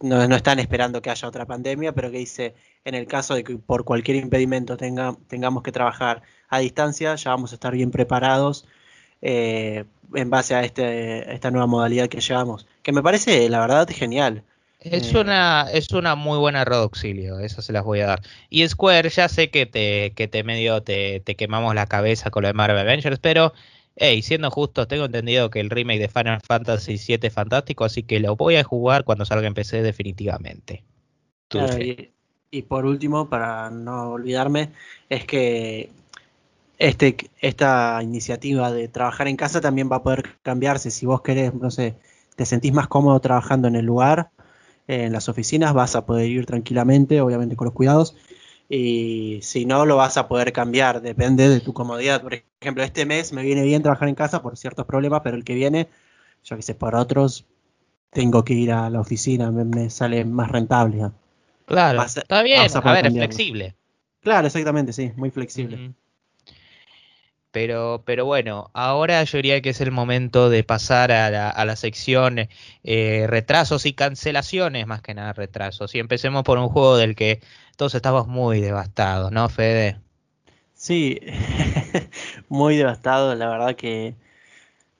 no, están esperando que haya otra pandemia, pero que dice, en el caso de que por cualquier impedimento tenga, tengamos que trabajar a distancia, ya vamos a estar bien preparados eh, en base a este, esta nueva modalidad que llevamos, que me parece, la verdad, genial. Es eh, una, es una muy buena red auxilio, eso se las voy a dar. Y Square, ya sé que te, que te medio te, quemamos la cabeza con lo de Marvel Avengers, pero hey, siendo justo, tengo entendido que el remake de Final Fantasy VII es fantástico, así que lo voy a jugar cuando salga en PC definitivamente. y, y, por último, para no olvidarme, es que este, esta iniciativa de trabajar en casa también va a poder cambiarse. Si vos querés, no sé, te sentís más cómodo trabajando en el lugar, en las oficinas, vas a poder ir tranquilamente, obviamente con los cuidados. Y si no, lo vas a poder cambiar, depende de tu comodidad. Por ejemplo, este mes me viene bien trabajar en casa por ciertos problemas, pero el que viene, yo que sé, por otros, tengo que ir a la oficina, me, sale más rentable. Claro, está bien, a, ver, es flexible. Claro, exactamente, sí, muy flexible. Pero, pero bueno, ahora yo diría que es el momento de pasar a la, a la sección eh, retrasos y cancelaciones, más que nada retrasos. Y empecemos por un juego del que todos estamos muy devastados, ¿no, Fede? Sí, muy devastado, la verdad que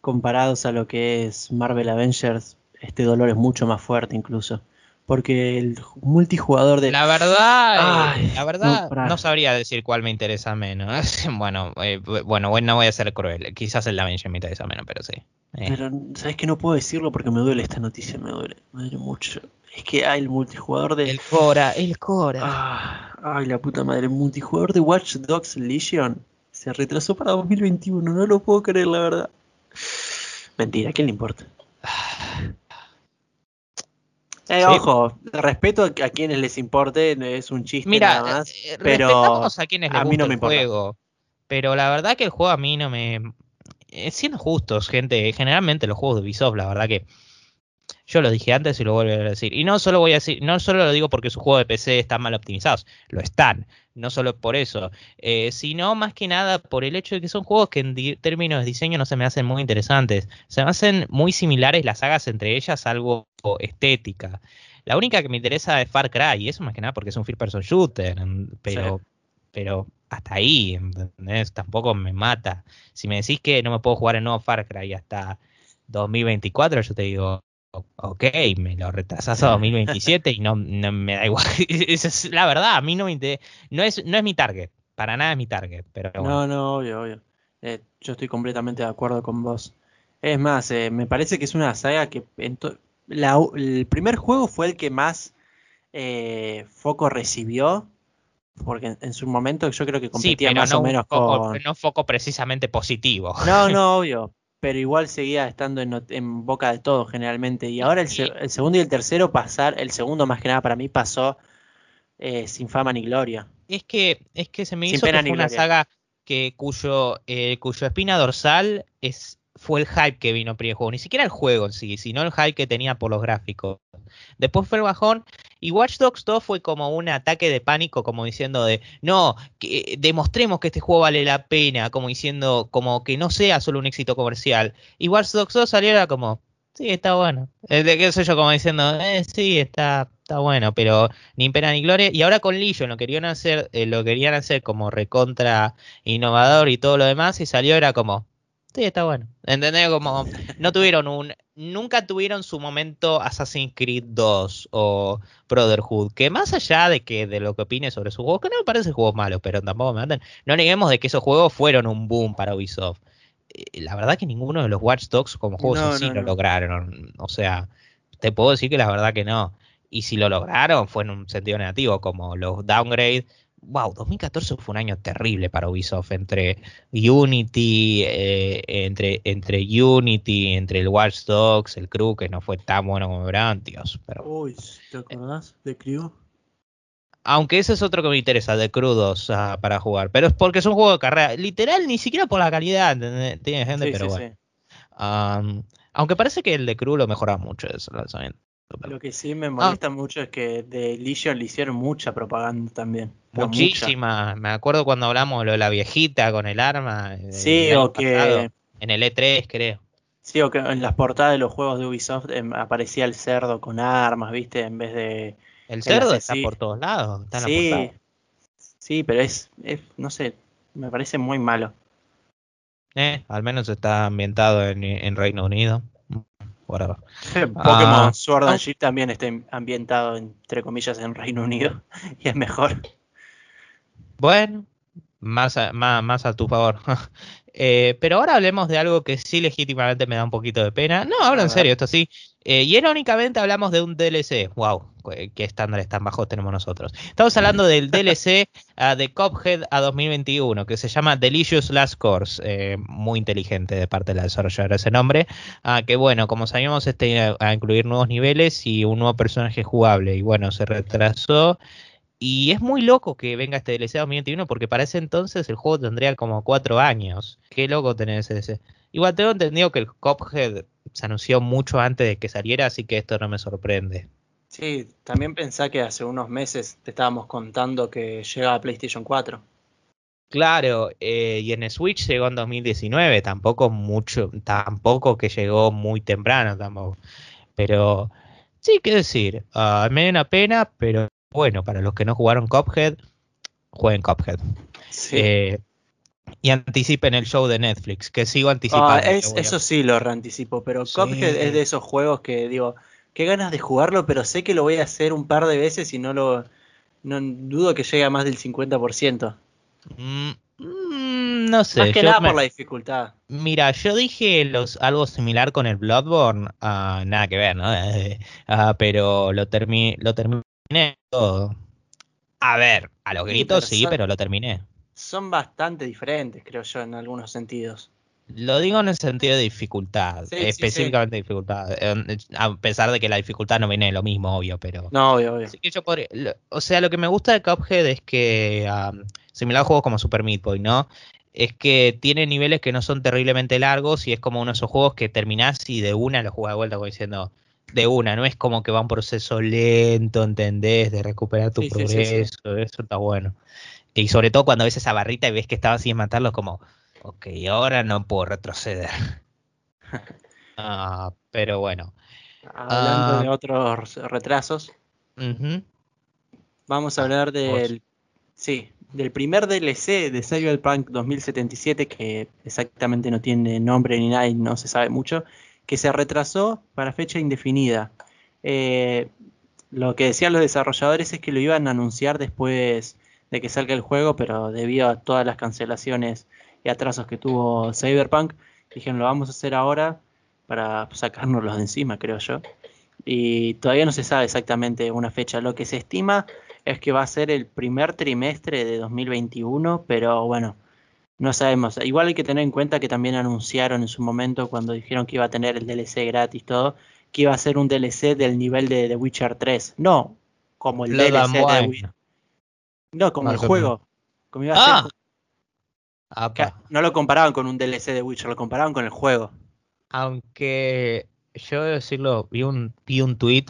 comparados a lo que es Marvel Avengers, este dolor es mucho más fuerte incluso. Porque el multijugador de... La verdad, la verdad no, sabría decir cuál me interesa menos. bueno, eh, bueno, bueno, no voy a ser cruel. Quizás el Avengers me interesa menos, pero sí. Eh. Pero, ¿sabes que No puedo decirlo porque me duele esta noticia, me duele, me duele mucho. Es que hay el multijugador de... El Cora, el Cora. Ah, ay, la puta madre, el multijugador de Watch Dogs Legion se retrasó para 2021, no lo puedo creer, la verdad. Mentira, ¿a quién le importa? Eh, Ojo, respeto a quienes les importe, es un chiste Mira, nada más. Eh, pero a quienes les a mí no me el juego. Pero la verdad que el juego a mí no me. Eh, siendo justos, gente, generalmente los juegos de Ubisoft, la verdad que yo lo dije antes y lo vuelvo a decir. Y no solo voy a decir, no solo lo digo porque su juego de PC están mal optimizados, lo están, no solo por eso, eh, sino más que nada por el hecho de que son juegos que en términos de diseño no se me hacen muy interesantes. Se me hacen muy similares las sagas entre ellas, algo estética. La única que me interesa es Far Cry, y eso más que nada porque es un first person shooter, pero, pero hasta ahí, ¿entendés? Tampoco me mata. Si me decís que no me puedo jugar el nuevo Far Cry hasta 2024, yo te digo, ok, me lo retrasas a 2027 y no, me da igual. es la verdad, a mí no me no es, no es mi target, para nada es mi target. Pero No, no, obvio, obvio. Eh, yo estoy completamente de acuerdo con vos. Es más, eh, me parece que es una saga que el primer juego fue el que más eh, foco recibió. Porque en, su momento yo creo que competía más o menos con. No foco precisamente positivo. No, no, obvio pero igual seguía estando en, boca de todos generalmente. Y ahora el, segundo y el tercero pasar, el segundo más que nada para mí pasó eh, sin fama ni gloria. Es que, es que se me hizo una saga que cuyo, eh, cuyo espina dorsal es fue el hype que vino primer juego, ni siquiera el juego en sí, sino el hype que tenía por los gráficos. Después fue el bajón y Watch Dogs 2 fue como un ataque de pánico, como diciendo de, no, que demostremos que este juego vale la pena, como diciendo, como que no sea solo un éxito comercial. Y Watch Dogs 2 salió como, sí, está bueno. Eh, de qué sé yo, como diciendo, eh, sí, está, está bueno, pero ni pena ni gloria. Y ahora con Legion lo querían hacer, eh, lo querían hacer como recontra innovador y todo lo demás, y salió era como, Sí, está bueno. ¿Entendés? Como no tuvieron un. Nunca tuvieron su momento Assassin's Creed 2 o Brotherhood. Que más allá de que de lo que opine sobre su juego, que no me parece juegos malos, pero tampoco me matan. No neguemos de que esos juegos fueron un boom para Ubisoft. Eh, la verdad que ninguno de los Watch Dogs como juegos así lo lograron. O sea, te puedo decir que la verdad que no. Y si lo lograron fue en un sentido negativo, como los downgrades wow, 2014 fue un año terrible para Ubisoft entre Unity, eh, entre, entre Unity, entre el Watch Dogs, el Crew, que no fue tan bueno como verán, Dios. Pero, Uy, ¿te acordás de Crew? Aunque ese es otro que me interesa, de Crew 2 ah, para jugar. Pero es porque es un juego de carrera. Literal, ni siquiera por la calidad. Tiene gente, pero bueno. aunque parece que el de Crew lo mejora mucho ese lanzamiento. Lo que sí me molesta mucho es que de Legion le hicieron mucha propaganda también. Muchísima. Me acuerdo cuando hablamos de lo de la viejita con el arma. Sí, o que. En el E3, creo. Sí, o que en las portadas de los juegos de Ubisoft em, aparecía el cerdo con armas, ¿viste? En vez de. El cerdo está por todos lados. Está sí, sí, pero es, es. No sé, me parece muy malo. Eh, al menos está ambientado en, en Reino Unido. Pokémon ah, Sword and Shield también está ambientado, entre comillas, en Reino Unido y es mejor. Bueno, más a, más, a tu favor. Eh, pero ahora hablemos de algo que sí legítimamente me da un poquito de pena. No, hablo en serio, esto sí. Eh, y irónicamente hablamos de un DLC. ¡Wow! ¿Qué estándares tan bajos tenemos nosotros? Estamos hablando del DLC ah, de Cophead a 2021, que se llama Delicious Last Course. Eh, muy inteligente de parte de la desarrolladora ese nombre. Ah, que bueno, como sabíamos, este iba a incluir nuevos niveles y un nuevo personaje jugable. Y bueno, se retrasó. Y es muy loco que venga este DLC 2021 porque para ese entonces el juego tendría como cuatro años. Qué loco tener ese DLC. Igual tengo entendido que el Cophead se anunció mucho antes de que saliera, así que esto no me sorprende. Sí, también pensá que hace unos meses te estábamos contando que llega a PlayStation 4. Claro, eh, y en Switch llegó en 2019, tampoco mucho, tampoco que llegó muy temprano tampoco. Pero sí, qué decir, uh, me da una pena, pero bueno, para los que no jugaron Cuphead, jueguen Cuphead. Sí. Eh, y anticipen el show de Netflix, que sigo anticipando. Ah, eso sí lo reanticipo, pero Cuphead es de esos juegos que digo, qué ganas de jugarlo, pero sé que lo voy a hacer un par de veces y no lo no dudo que llegue a más del 50%. Mm, mm, no sé. Más que nada por la dificultad. Mira, yo dije los, algo similar con el Bloodborne, uh, nada que ver, ¿no? Uh, pero lo, termi lo terminé todo. A ver, a los gritos sí, pero lo terminé son bastante diferentes, creo yo, en algunos sentidos. Lo digo en el sentido de dificultad, específicamente dificultad, eh, a pesar de que la dificultad no viene de lo mismo, obvio, pero... No, obvio, obvio. o sea, lo que me gusta de Cuphead es que, similar a juegos como Super Meat Boy, ¿no? Es que tiene niveles que no son terriblemente largos y es como uno de esos juegos que terminás y de una lo juegas de vuelta, como diciendo, de una, no es como que va un proceso lento, ¿entendés? De recuperar tu progreso, eso está bueno. Y sobre todo cuando ves esa barrita y ves que estaba sin matarlos, como, ok, ahora no puedo retroceder. Ah, pero bueno. Hablando de ah. otros retrasos, vamos a hablar del, sí, del primer DLC de Cyberpunk 2077, que exactamente no tiene nombre ni nada y no se sabe mucho, que se retrasó para fecha indefinida. Eh, lo que decían los desarrolladores es que lo iban a anunciar después de que salga el juego, pero debido a todas las cancelaciones y atrasos que tuvo Cyberpunk, dijeron lo vamos a hacer ahora para sacárnoslos de encima, creo yo. Y todavía no se sabe exactamente una fecha. Lo que se estima es que va a ser el primer trimestre de 2021, pero bueno, no sabemos. Igual hay que tener en cuenta que también anunciaron en su momento cuando dijeron que iba a tener el DLC gratis todo, que iba a ser un DLC del nivel de The Witcher 3. No, como el DLC de Witcher. No, como el juego. Como iba a ah. no lo comparaban con un DLC de Witcher, lo comparaban con el juego. Aunque yo debo decirlo, vi un, vi un tweet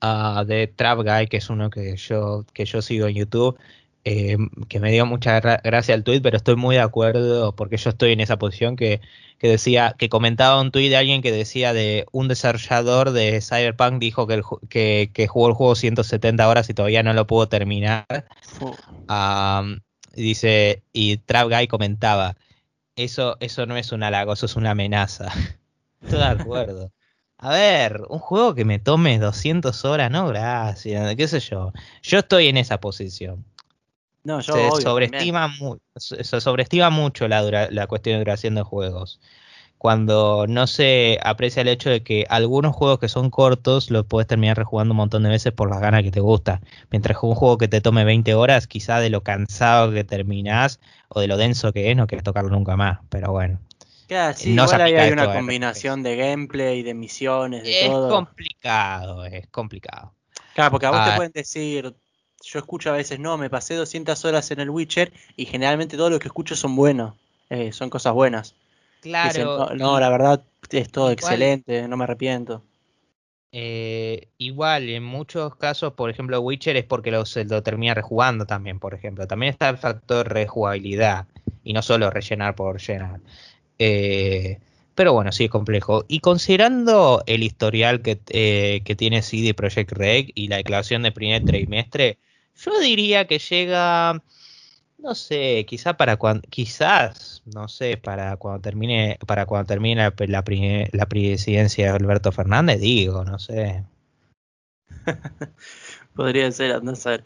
ah, de Trap Guy, que es uno que yo, que yo sigo en YouTube, eh, que me dio mucha gracia el tweet, pero estoy muy de acuerdo porque yo estoy en esa posición que, que, decía, que comentaba un tweet de alguien que decía de un desarrollador de Cyberpunk dijo que, que, que jugó el juego 170 horas y todavía no lo pudo terminar. dice, y Trap Guy comentaba, eso, eso no es un halago, eso es una amenaza. estoy de acuerdo. A ver, un juego que me tome 200 horas, no, gracias, qué sé yo. Yo estoy en esa posición se, sobreestima se sobreestima mucho la, la cuestión de creación de juegos. Cuando no se aprecia el hecho de que algunos juegos que son cortos los puedes terminar rejugando un montón de veces por las ganas que te gusta. Mientras que un juego que te tome 20 horas, quizá de lo cansado que terminás o de lo denso que es, no quieres tocarlo nunca más. Pero bueno. sí, no igual hay una combinación de gameplay, de misiones, de todo. Es complicado, es complicado. Claro, porque a vos te ah. pueden decir, yo escucho a veces, no, me pasé 200 horas en el Witcher y generalmente todo lo que escucho son buenos, eh, son cosas buenas. Claro. no, la verdad es todo excelente, no me arrepiento. Eh, igual, en muchos casos, por ejemplo, Witcher es porque lo, lo termina rejugando también, por ejemplo. También está el factor rejugabilidad y no solo rellenar por llenar. Eh, pero bueno, sí es complejo. Y considerando el historial que, que tiene CD Projekt Red y la declaración de primer trimestre, yo diría que llega, no sé, quizá para cuando, quizás, no sé, para cuando termine, para cuando termine la, la, presidencia de Alberto Fernández, digo, no sé. Podría ser, no sé.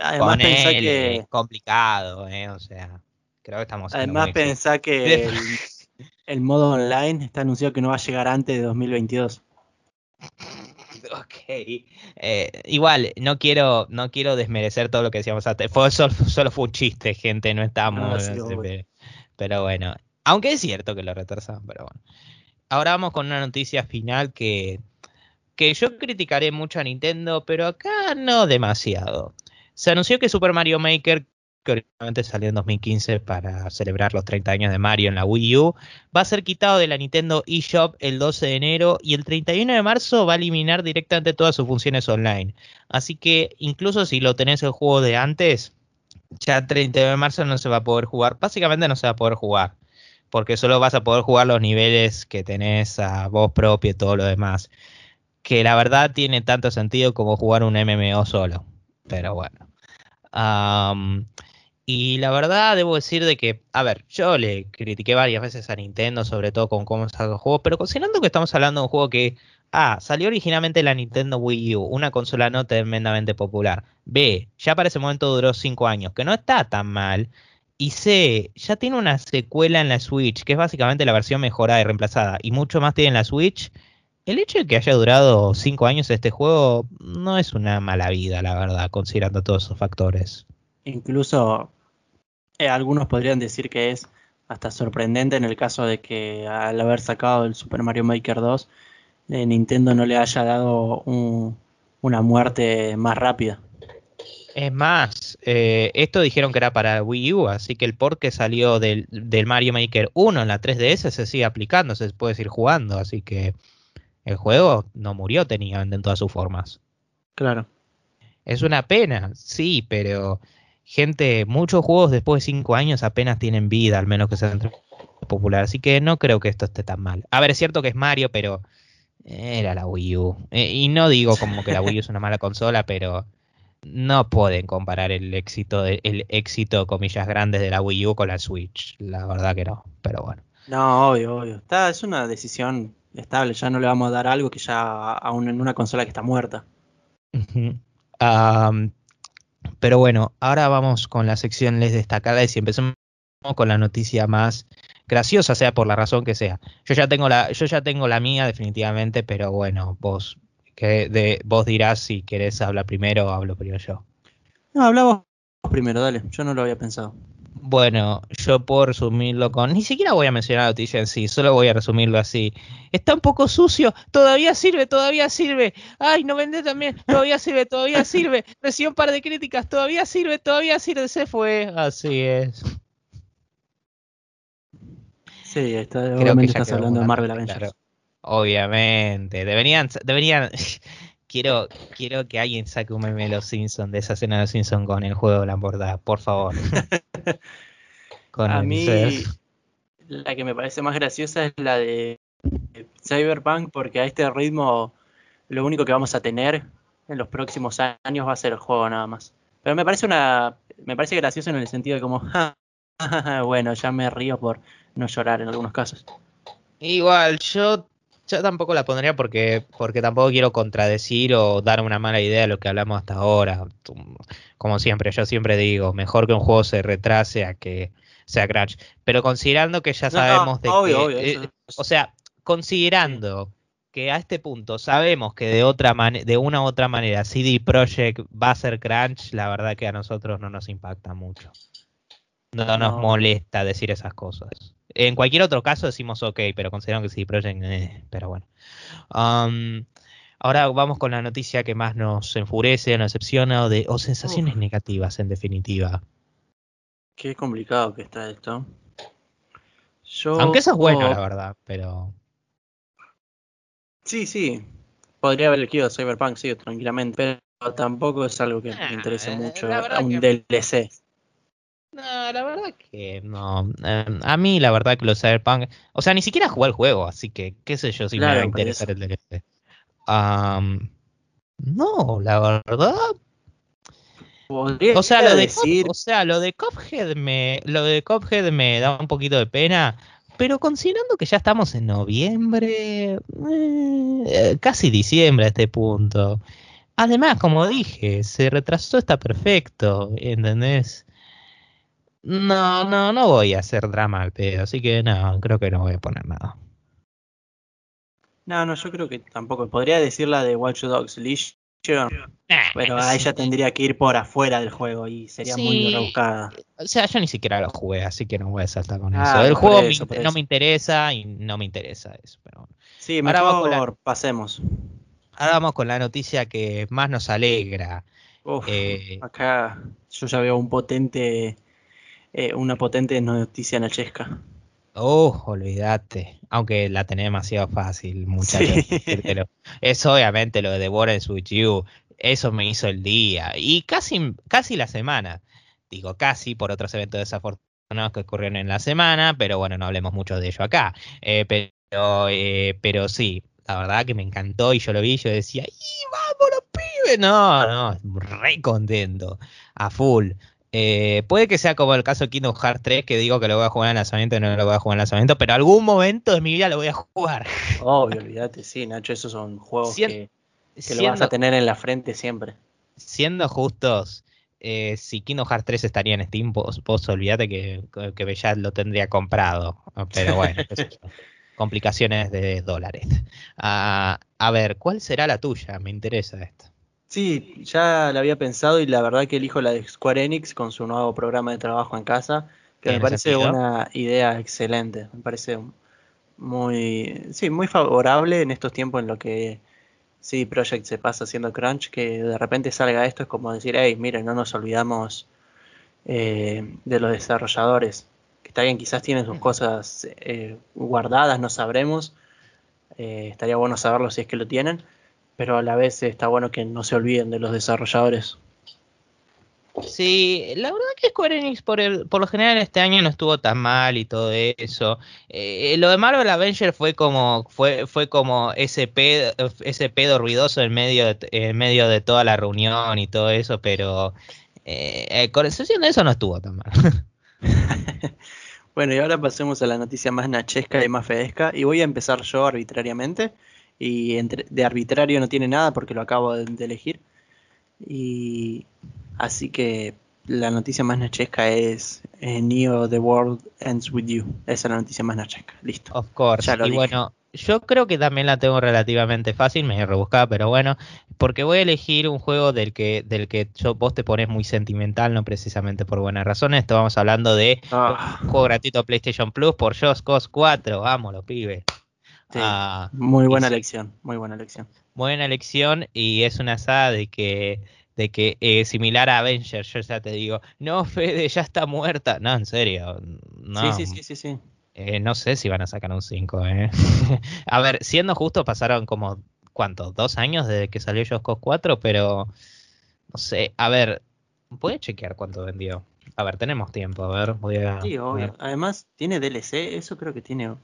Además pensá que es complicado, eh, o sea, creo que estamos. Además pensá que el, el modo online está anunciado que no va a llegar antes de 2022. Ok. Eh, igual, no quiero, no quiero desmerecer todo lo que decíamos antes. Fue, solo, fue un chiste, gente. No estamos. pero bueno. Aunque es cierto que lo retrasaron, pero bueno. Ahora vamos con una noticia final que, que yo criticaré mucho a Nintendo, pero acá no demasiado. Se anunció que Super Mario Maker que originalmente salió en 2015 para celebrar los 30 años de Mario en la Wii U, va a ser quitado de la Nintendo eShop el 12 de enero y el 31 de marzo va a eliminar directamente todas sus funciones online. Así que incluso si lo tenés el juego de antes, Ya 30 de marzo no se va a poder jugar. Básicamente no se va a poder jugar. Porque solo vas a poder jugar los niveles que tenés a vos propio y todo lo demás. Que la verdad tiene tanto sentido como jugar un MMO solo. Pero bueno. Y la verdad debo decir de que, a ver, yo le critiqué varias veces a Nintendo, sobre todo con cómo sale el juego, pero considerando que estamos hablando de un juego que A. Salió originalmente la Nintendo Wii U, una consola no tremendamente popular. B. Ya para ese momento duró 5 años, que no está tan mal. Y C. Ya tiene una secuela en la Switch, que es básicamente la versión mejorada y reemplazada. Y mucho más tiene en la Switch. El hecho de que haya durado 5 años este juego no es una mala vida, la verdad, considerando todos esos factores. Incluso eh, algunos podrían decir que es hasta sorprendente en el caso de que al haber sacado el Super Mario Maker 2 eh, Nintendo no le haya dado una muerte más rápida. Es más, eh, esto dijeron que era para Wii U, así que el port que salió del, Mario Maker 1 en la 3DS se sigue aplicando, se puede seguir jugando, así que el juego no murió tenía en todas sus formas. Claro. Es una pena, sí, pero gente, muchos juegos después de 5 años apenas tienen vida, al menos que sean popular, así que no creo que esto esté tan mal. A ver, es cierto que es Mario, pero era la Wii U. Eh, y no digo como que la Wii U es una mala consola, pero no pueden comparar el éxito, de, el éxito, comillas grandes, de la Wii U con la Switch. La verdad que no, pero bueno. No, obvio, obvio. Está, es una decisión estable. Ya no le vamos a dar algo que ya aún en una consola que está muerta. Pero bueno, ahora vamos con la sección les destacadas y empezamos con la noticia más graciosa, sea por la razón que sea. Yo ya tengo la, yo ya tengo la mía definitivamente, pero bueno, vos que de, vos dirás si querés hablar primero o hablo primero yo. No, hablamos primero, dale, yo no lo había pensado. Bueno, yo puedo resumirlo con. Ni siquiera voy a mencionar la noticia en sí, solo voy a resumirlo así. Está un poco sucio, todavía sirve, todavía sirve. Ay, no vende también, todavía sirve, todavía sirve. Recibió un par de críticas, todavía sirve, todavía sirve. Se fue, así es. Sí, está, obviamente estás hablando de Marvel Avengers. Obviamente, deberían, deberían, quiero, quiero que alguien saque un meme de los Simpsons, de esa escena de los Simpsons con el juego de la borda, por favor. a mí, la que me parece más graciosa es la de Cyberpunk, porque a este ritmo lo único que vamos a tener en los próximos años va a ser el juego nada más. Pero me parece una, me parece gracioso en el sentido de como, bueno, ya me río por no llorar en algunos casos. Igual, yo, yo tampoco la pondría porque, porque tampoco quiero contradecir o dar una mala idea de lo que hablamos hasta ahora. Como siempre, yo siempre digo, mejor que un juego se retrase a que sea Crash. Pero considerando que ya sabemos de que. Eh, o sea, considerando que a este punto sabemos que de otra de una u otra manera CD Projekt va a ser Crunch, la verdad que a nosotros no nos impacta mucho. No, nos molesta decir esas cosas. En cualquier otro caso decimos ok, pero consideramos que sí, Project, eh, pero bueno. Um, ahora vamos con la noticia que más nos enfurece, nos decepciona o, de, o sensaciones negativas en definitiva. Qué complicado que está esto. Aunque eso es bueno, la verdad, pero... Sí, sí. Podría haber elegido Cyberpunk, sí, tranquilamente, pero tampoco es algo que me interese eh, mucho. Un DLC. No, la verdad que no. Em, a mí, la verdad que los Cyberpunk. O sea, ni siquiera jugué el juego, así que qué sé yo si me va a interesar el DLC. no, la verdad. O sea, lo de o sea, lo de Cophead me lo de Cophead me da un poquito de pena, pero considerando que ya estamos en noviembre, eh, casi diciembre a este punto. Además, como dije, se retrasó, está perfecto, ¿entendés? No, no, no voy a hacer drama al pedo, así que no, creo que no voy a poner nada. No, no, yo creo que tampoco. Podría decir la de Watch Dogs Legion, pero a ella tendría que ir por afuera del juego y sería muy rebuscada. O sea, yo ni siquiera lo jugué, así que no voy a saltar con ah, eso. El juego no me interesa y no me interesa eso. Pero Sí, mejor pasemos. Ahora vamos con la noticia que más nos alegra. Eh, acá yo ya veo un potente eh, una potente noticia nachesca. Oh, olvídate. Aunque la tenés demasiado fácil, muchachos. Eso obviamente lo de Devora en Switch U. Eso me hizo el día. Y casi, casi la semana. digo casi, por otros eventos desafortunados que ocurrieron en la semana, pero bueno, no hablemos mucho de ello acá. Eh, pero, eh, pero sí, la verdad que me encantó y yo lo vi y yo decía, ¡y vámonos, pibe! No, no, re contento, a full. Eh, puede que sea como el caso de Kingdom Hearts 3, que digo que lo voy a jugar en lanzamiento y no lo voy a jugar en lanzamiento, pero algún momento de mi vida lo voy a jugar. Obvio, olvídate, sí, Nacho, esos son juegos que, lo vas a tener en la frente siempre. Siendo justos, eh, si Kingdom Hearts 3 estaría en Steam, vos, olvídate que, que, ya lo tendría comprado. Pero bueno, complicaciones de dólares. Ah, a ver, ¿cuál será la tuya? Me interesa esto. Sí, ya la había pensado y la verdad que elijo la de Square Enix con su nuevo programa de trabajo en casa, que me parece una idea excelente, me parece muy, sí, muy favorable en estos tiempos en lo que sí, Project se pasa haciendo crunch, que de repente salga esto es como decir, hey, miren, no nos olvidamos eh, de los desarrolladores, que está bien, quizás tienen sus cosas eh, guardadas, no sabremos, eh, estaría bueno saberlo si es que lo tienen pero a la vez está bueno que no se olviden de los desarrolladores. Sí, la verdad que Square Enix por, el, por lo general este año no estuvo tan mal y todo eso. Eh, lo de Marvel Avenger fue como fue fue como ese pedo, ese pedo ruidoso en medio de, en medio de toda la reunión y todo eso, pero eh, eh con excepción de eso no estuvo tan mal. bueno, y ahora pasemos a la noticia más nachesca y más fedesca y voy a empezar yo arbitrariamente y entre, de arbitrario no tiene nada porque lo acabo de, elegir. Y así que la noticia más nachesca es eh, Neo The World Ends With You. Esa es la noticia más nachesca. Listo. Of course. y bueno, yo creo que también la tengo relativamente fácil, me he rebuscado, pero bueno, porque voy a elegir un juego del que, del que yo, vos te pones muy sentimental, no precisamente por buenas razones. Estamos hablando de ah. un juego gratuito PlayStation Plus por Just Cause 4. Vámonos, Ah, muy buena elección, muy buena elección. Buena elección y es una saga de que de que eh, similar a Avengers, yo ya te digo, no, Fede, ya está muerta. No, en serio. No. Sí, sí, sí, sí. Eh, no sé si van a sacar un 5, eh. a ver, siendo justo, pasaron como, ¿cuánto? ¿Dos años desde que salió Josco 4? Pero, no sé, a ver, ¿puede chequear cuánto vendió? A ver, tenemos tiempo, a ver, voy a... Sí, obvio. Además, tiene DLC, eso creo que tiene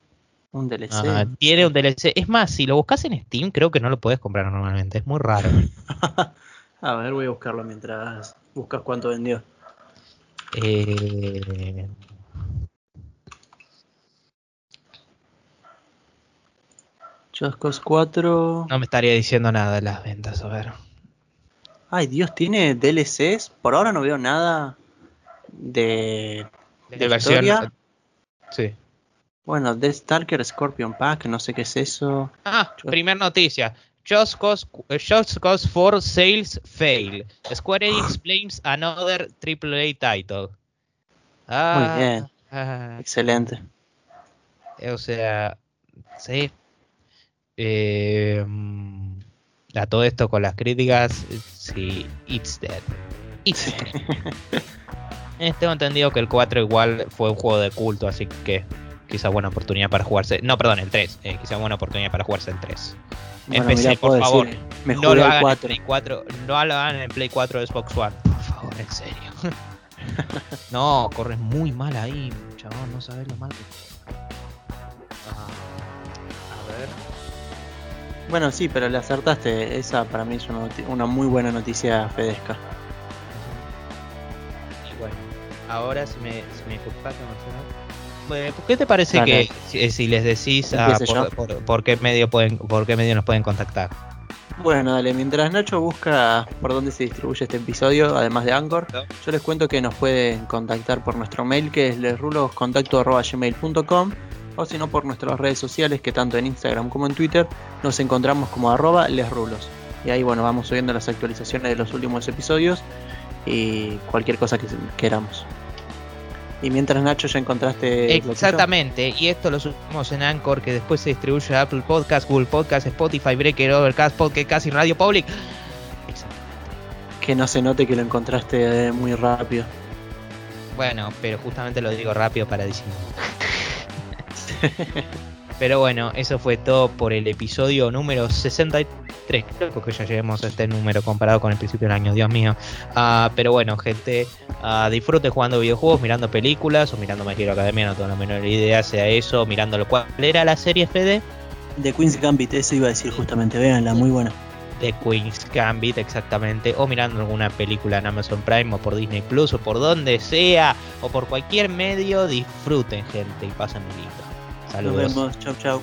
un DLC. tiene un DLC. Es más, si lo buscas en Steam, creo que no lo puedes comprar normalmente. Es muy raro. a ver, voy a buscarlo mientras buscas cuánto vendió. Eh... Just 4. No me estaría diciendo nada de las ventas, a ver. Ay, Dios, ¿tiene DLCs? Por ahora no veo nada de. De, versión. Sí. Bueno, The Stalker Scorpion Pack, no sé qué es eso. Ah, primera noticia. Just Cause, Just Cause 4 sales fail. Square Enix blames another AAA title. Ah, Muy bien. Ah. Excelente. O sea, sí. Eh, a todo esto con las críticas, sí, it's dead. It's dead. Eh, tengo entendido que el 4 igual fue un juego de culto, así que quizá buena oportunidad para jugarse. No, perdón, el 3. Eh, quizá buena oportunidad para jugarse el 3. Empecé, por favor. no lo hagan en Play 4. No lo hagan en Play 4 de Xbox One. Por favor, en serio. no, corres muy mal ahí, chaval. No sabes lo mal que. Ah, a ver. Bueno, sí, pero le acertaste. Esa para mí es una, una muy buena noticia fedesca. Y bueno, ahora si me, si me disculpas, ¿Qué te parece que eh, si, les decís ah, por, qué medio pueden, por qué medio nos pueden contactar? Bueno, dale, mientras Nacho busca por dónde se distribuye este episodio, además de Anchor, yo les cuento que nos pueden contactar por nuestro mail que es lesruloscontacto.gmail.com o si no por nuestras redes sociales que tanto en Instagram como en Twitter nos encontramos como arroba lesrulos. Y ahí bueno, vamos subiendo las actualizaciones de los últimos episodios y cualquier cosa que queramos. Y mientras Nacho ya encontraste. Exactamente, y esto lo subimos en Anchor, que después se distribuye a Apple Podcast, Google Podcast, Spotify, Breaker, Overcast, Podcast y Radio Public. Que no se note que lo encontraste eh, muy rápido. Bueno, pero justamente lo digo rápido para disimular. pero bueno, eso fue todo por el episodio número 63. Creo que ya lleguemos a este número comparado con el principio del año, Dios mío. Ah, pero bueno, gente. Uh, disfrute jugando videojuegos, mirando películas o mirando My Hero Academia, no tengo la menor idea, sea eso, mirando lo cual. ¿Era la serie FD? De Queen's Gambit, eso iba a decir justamente, véanla, muy buena. De Queen's Gambit, exactamente. O mirando alguna película en Amazon Prime o por Disney Plus o por donde sea o por cualquier medio, disfruten, gente, y pasen lindo. Saludos. Nos vemos. Chau, chau.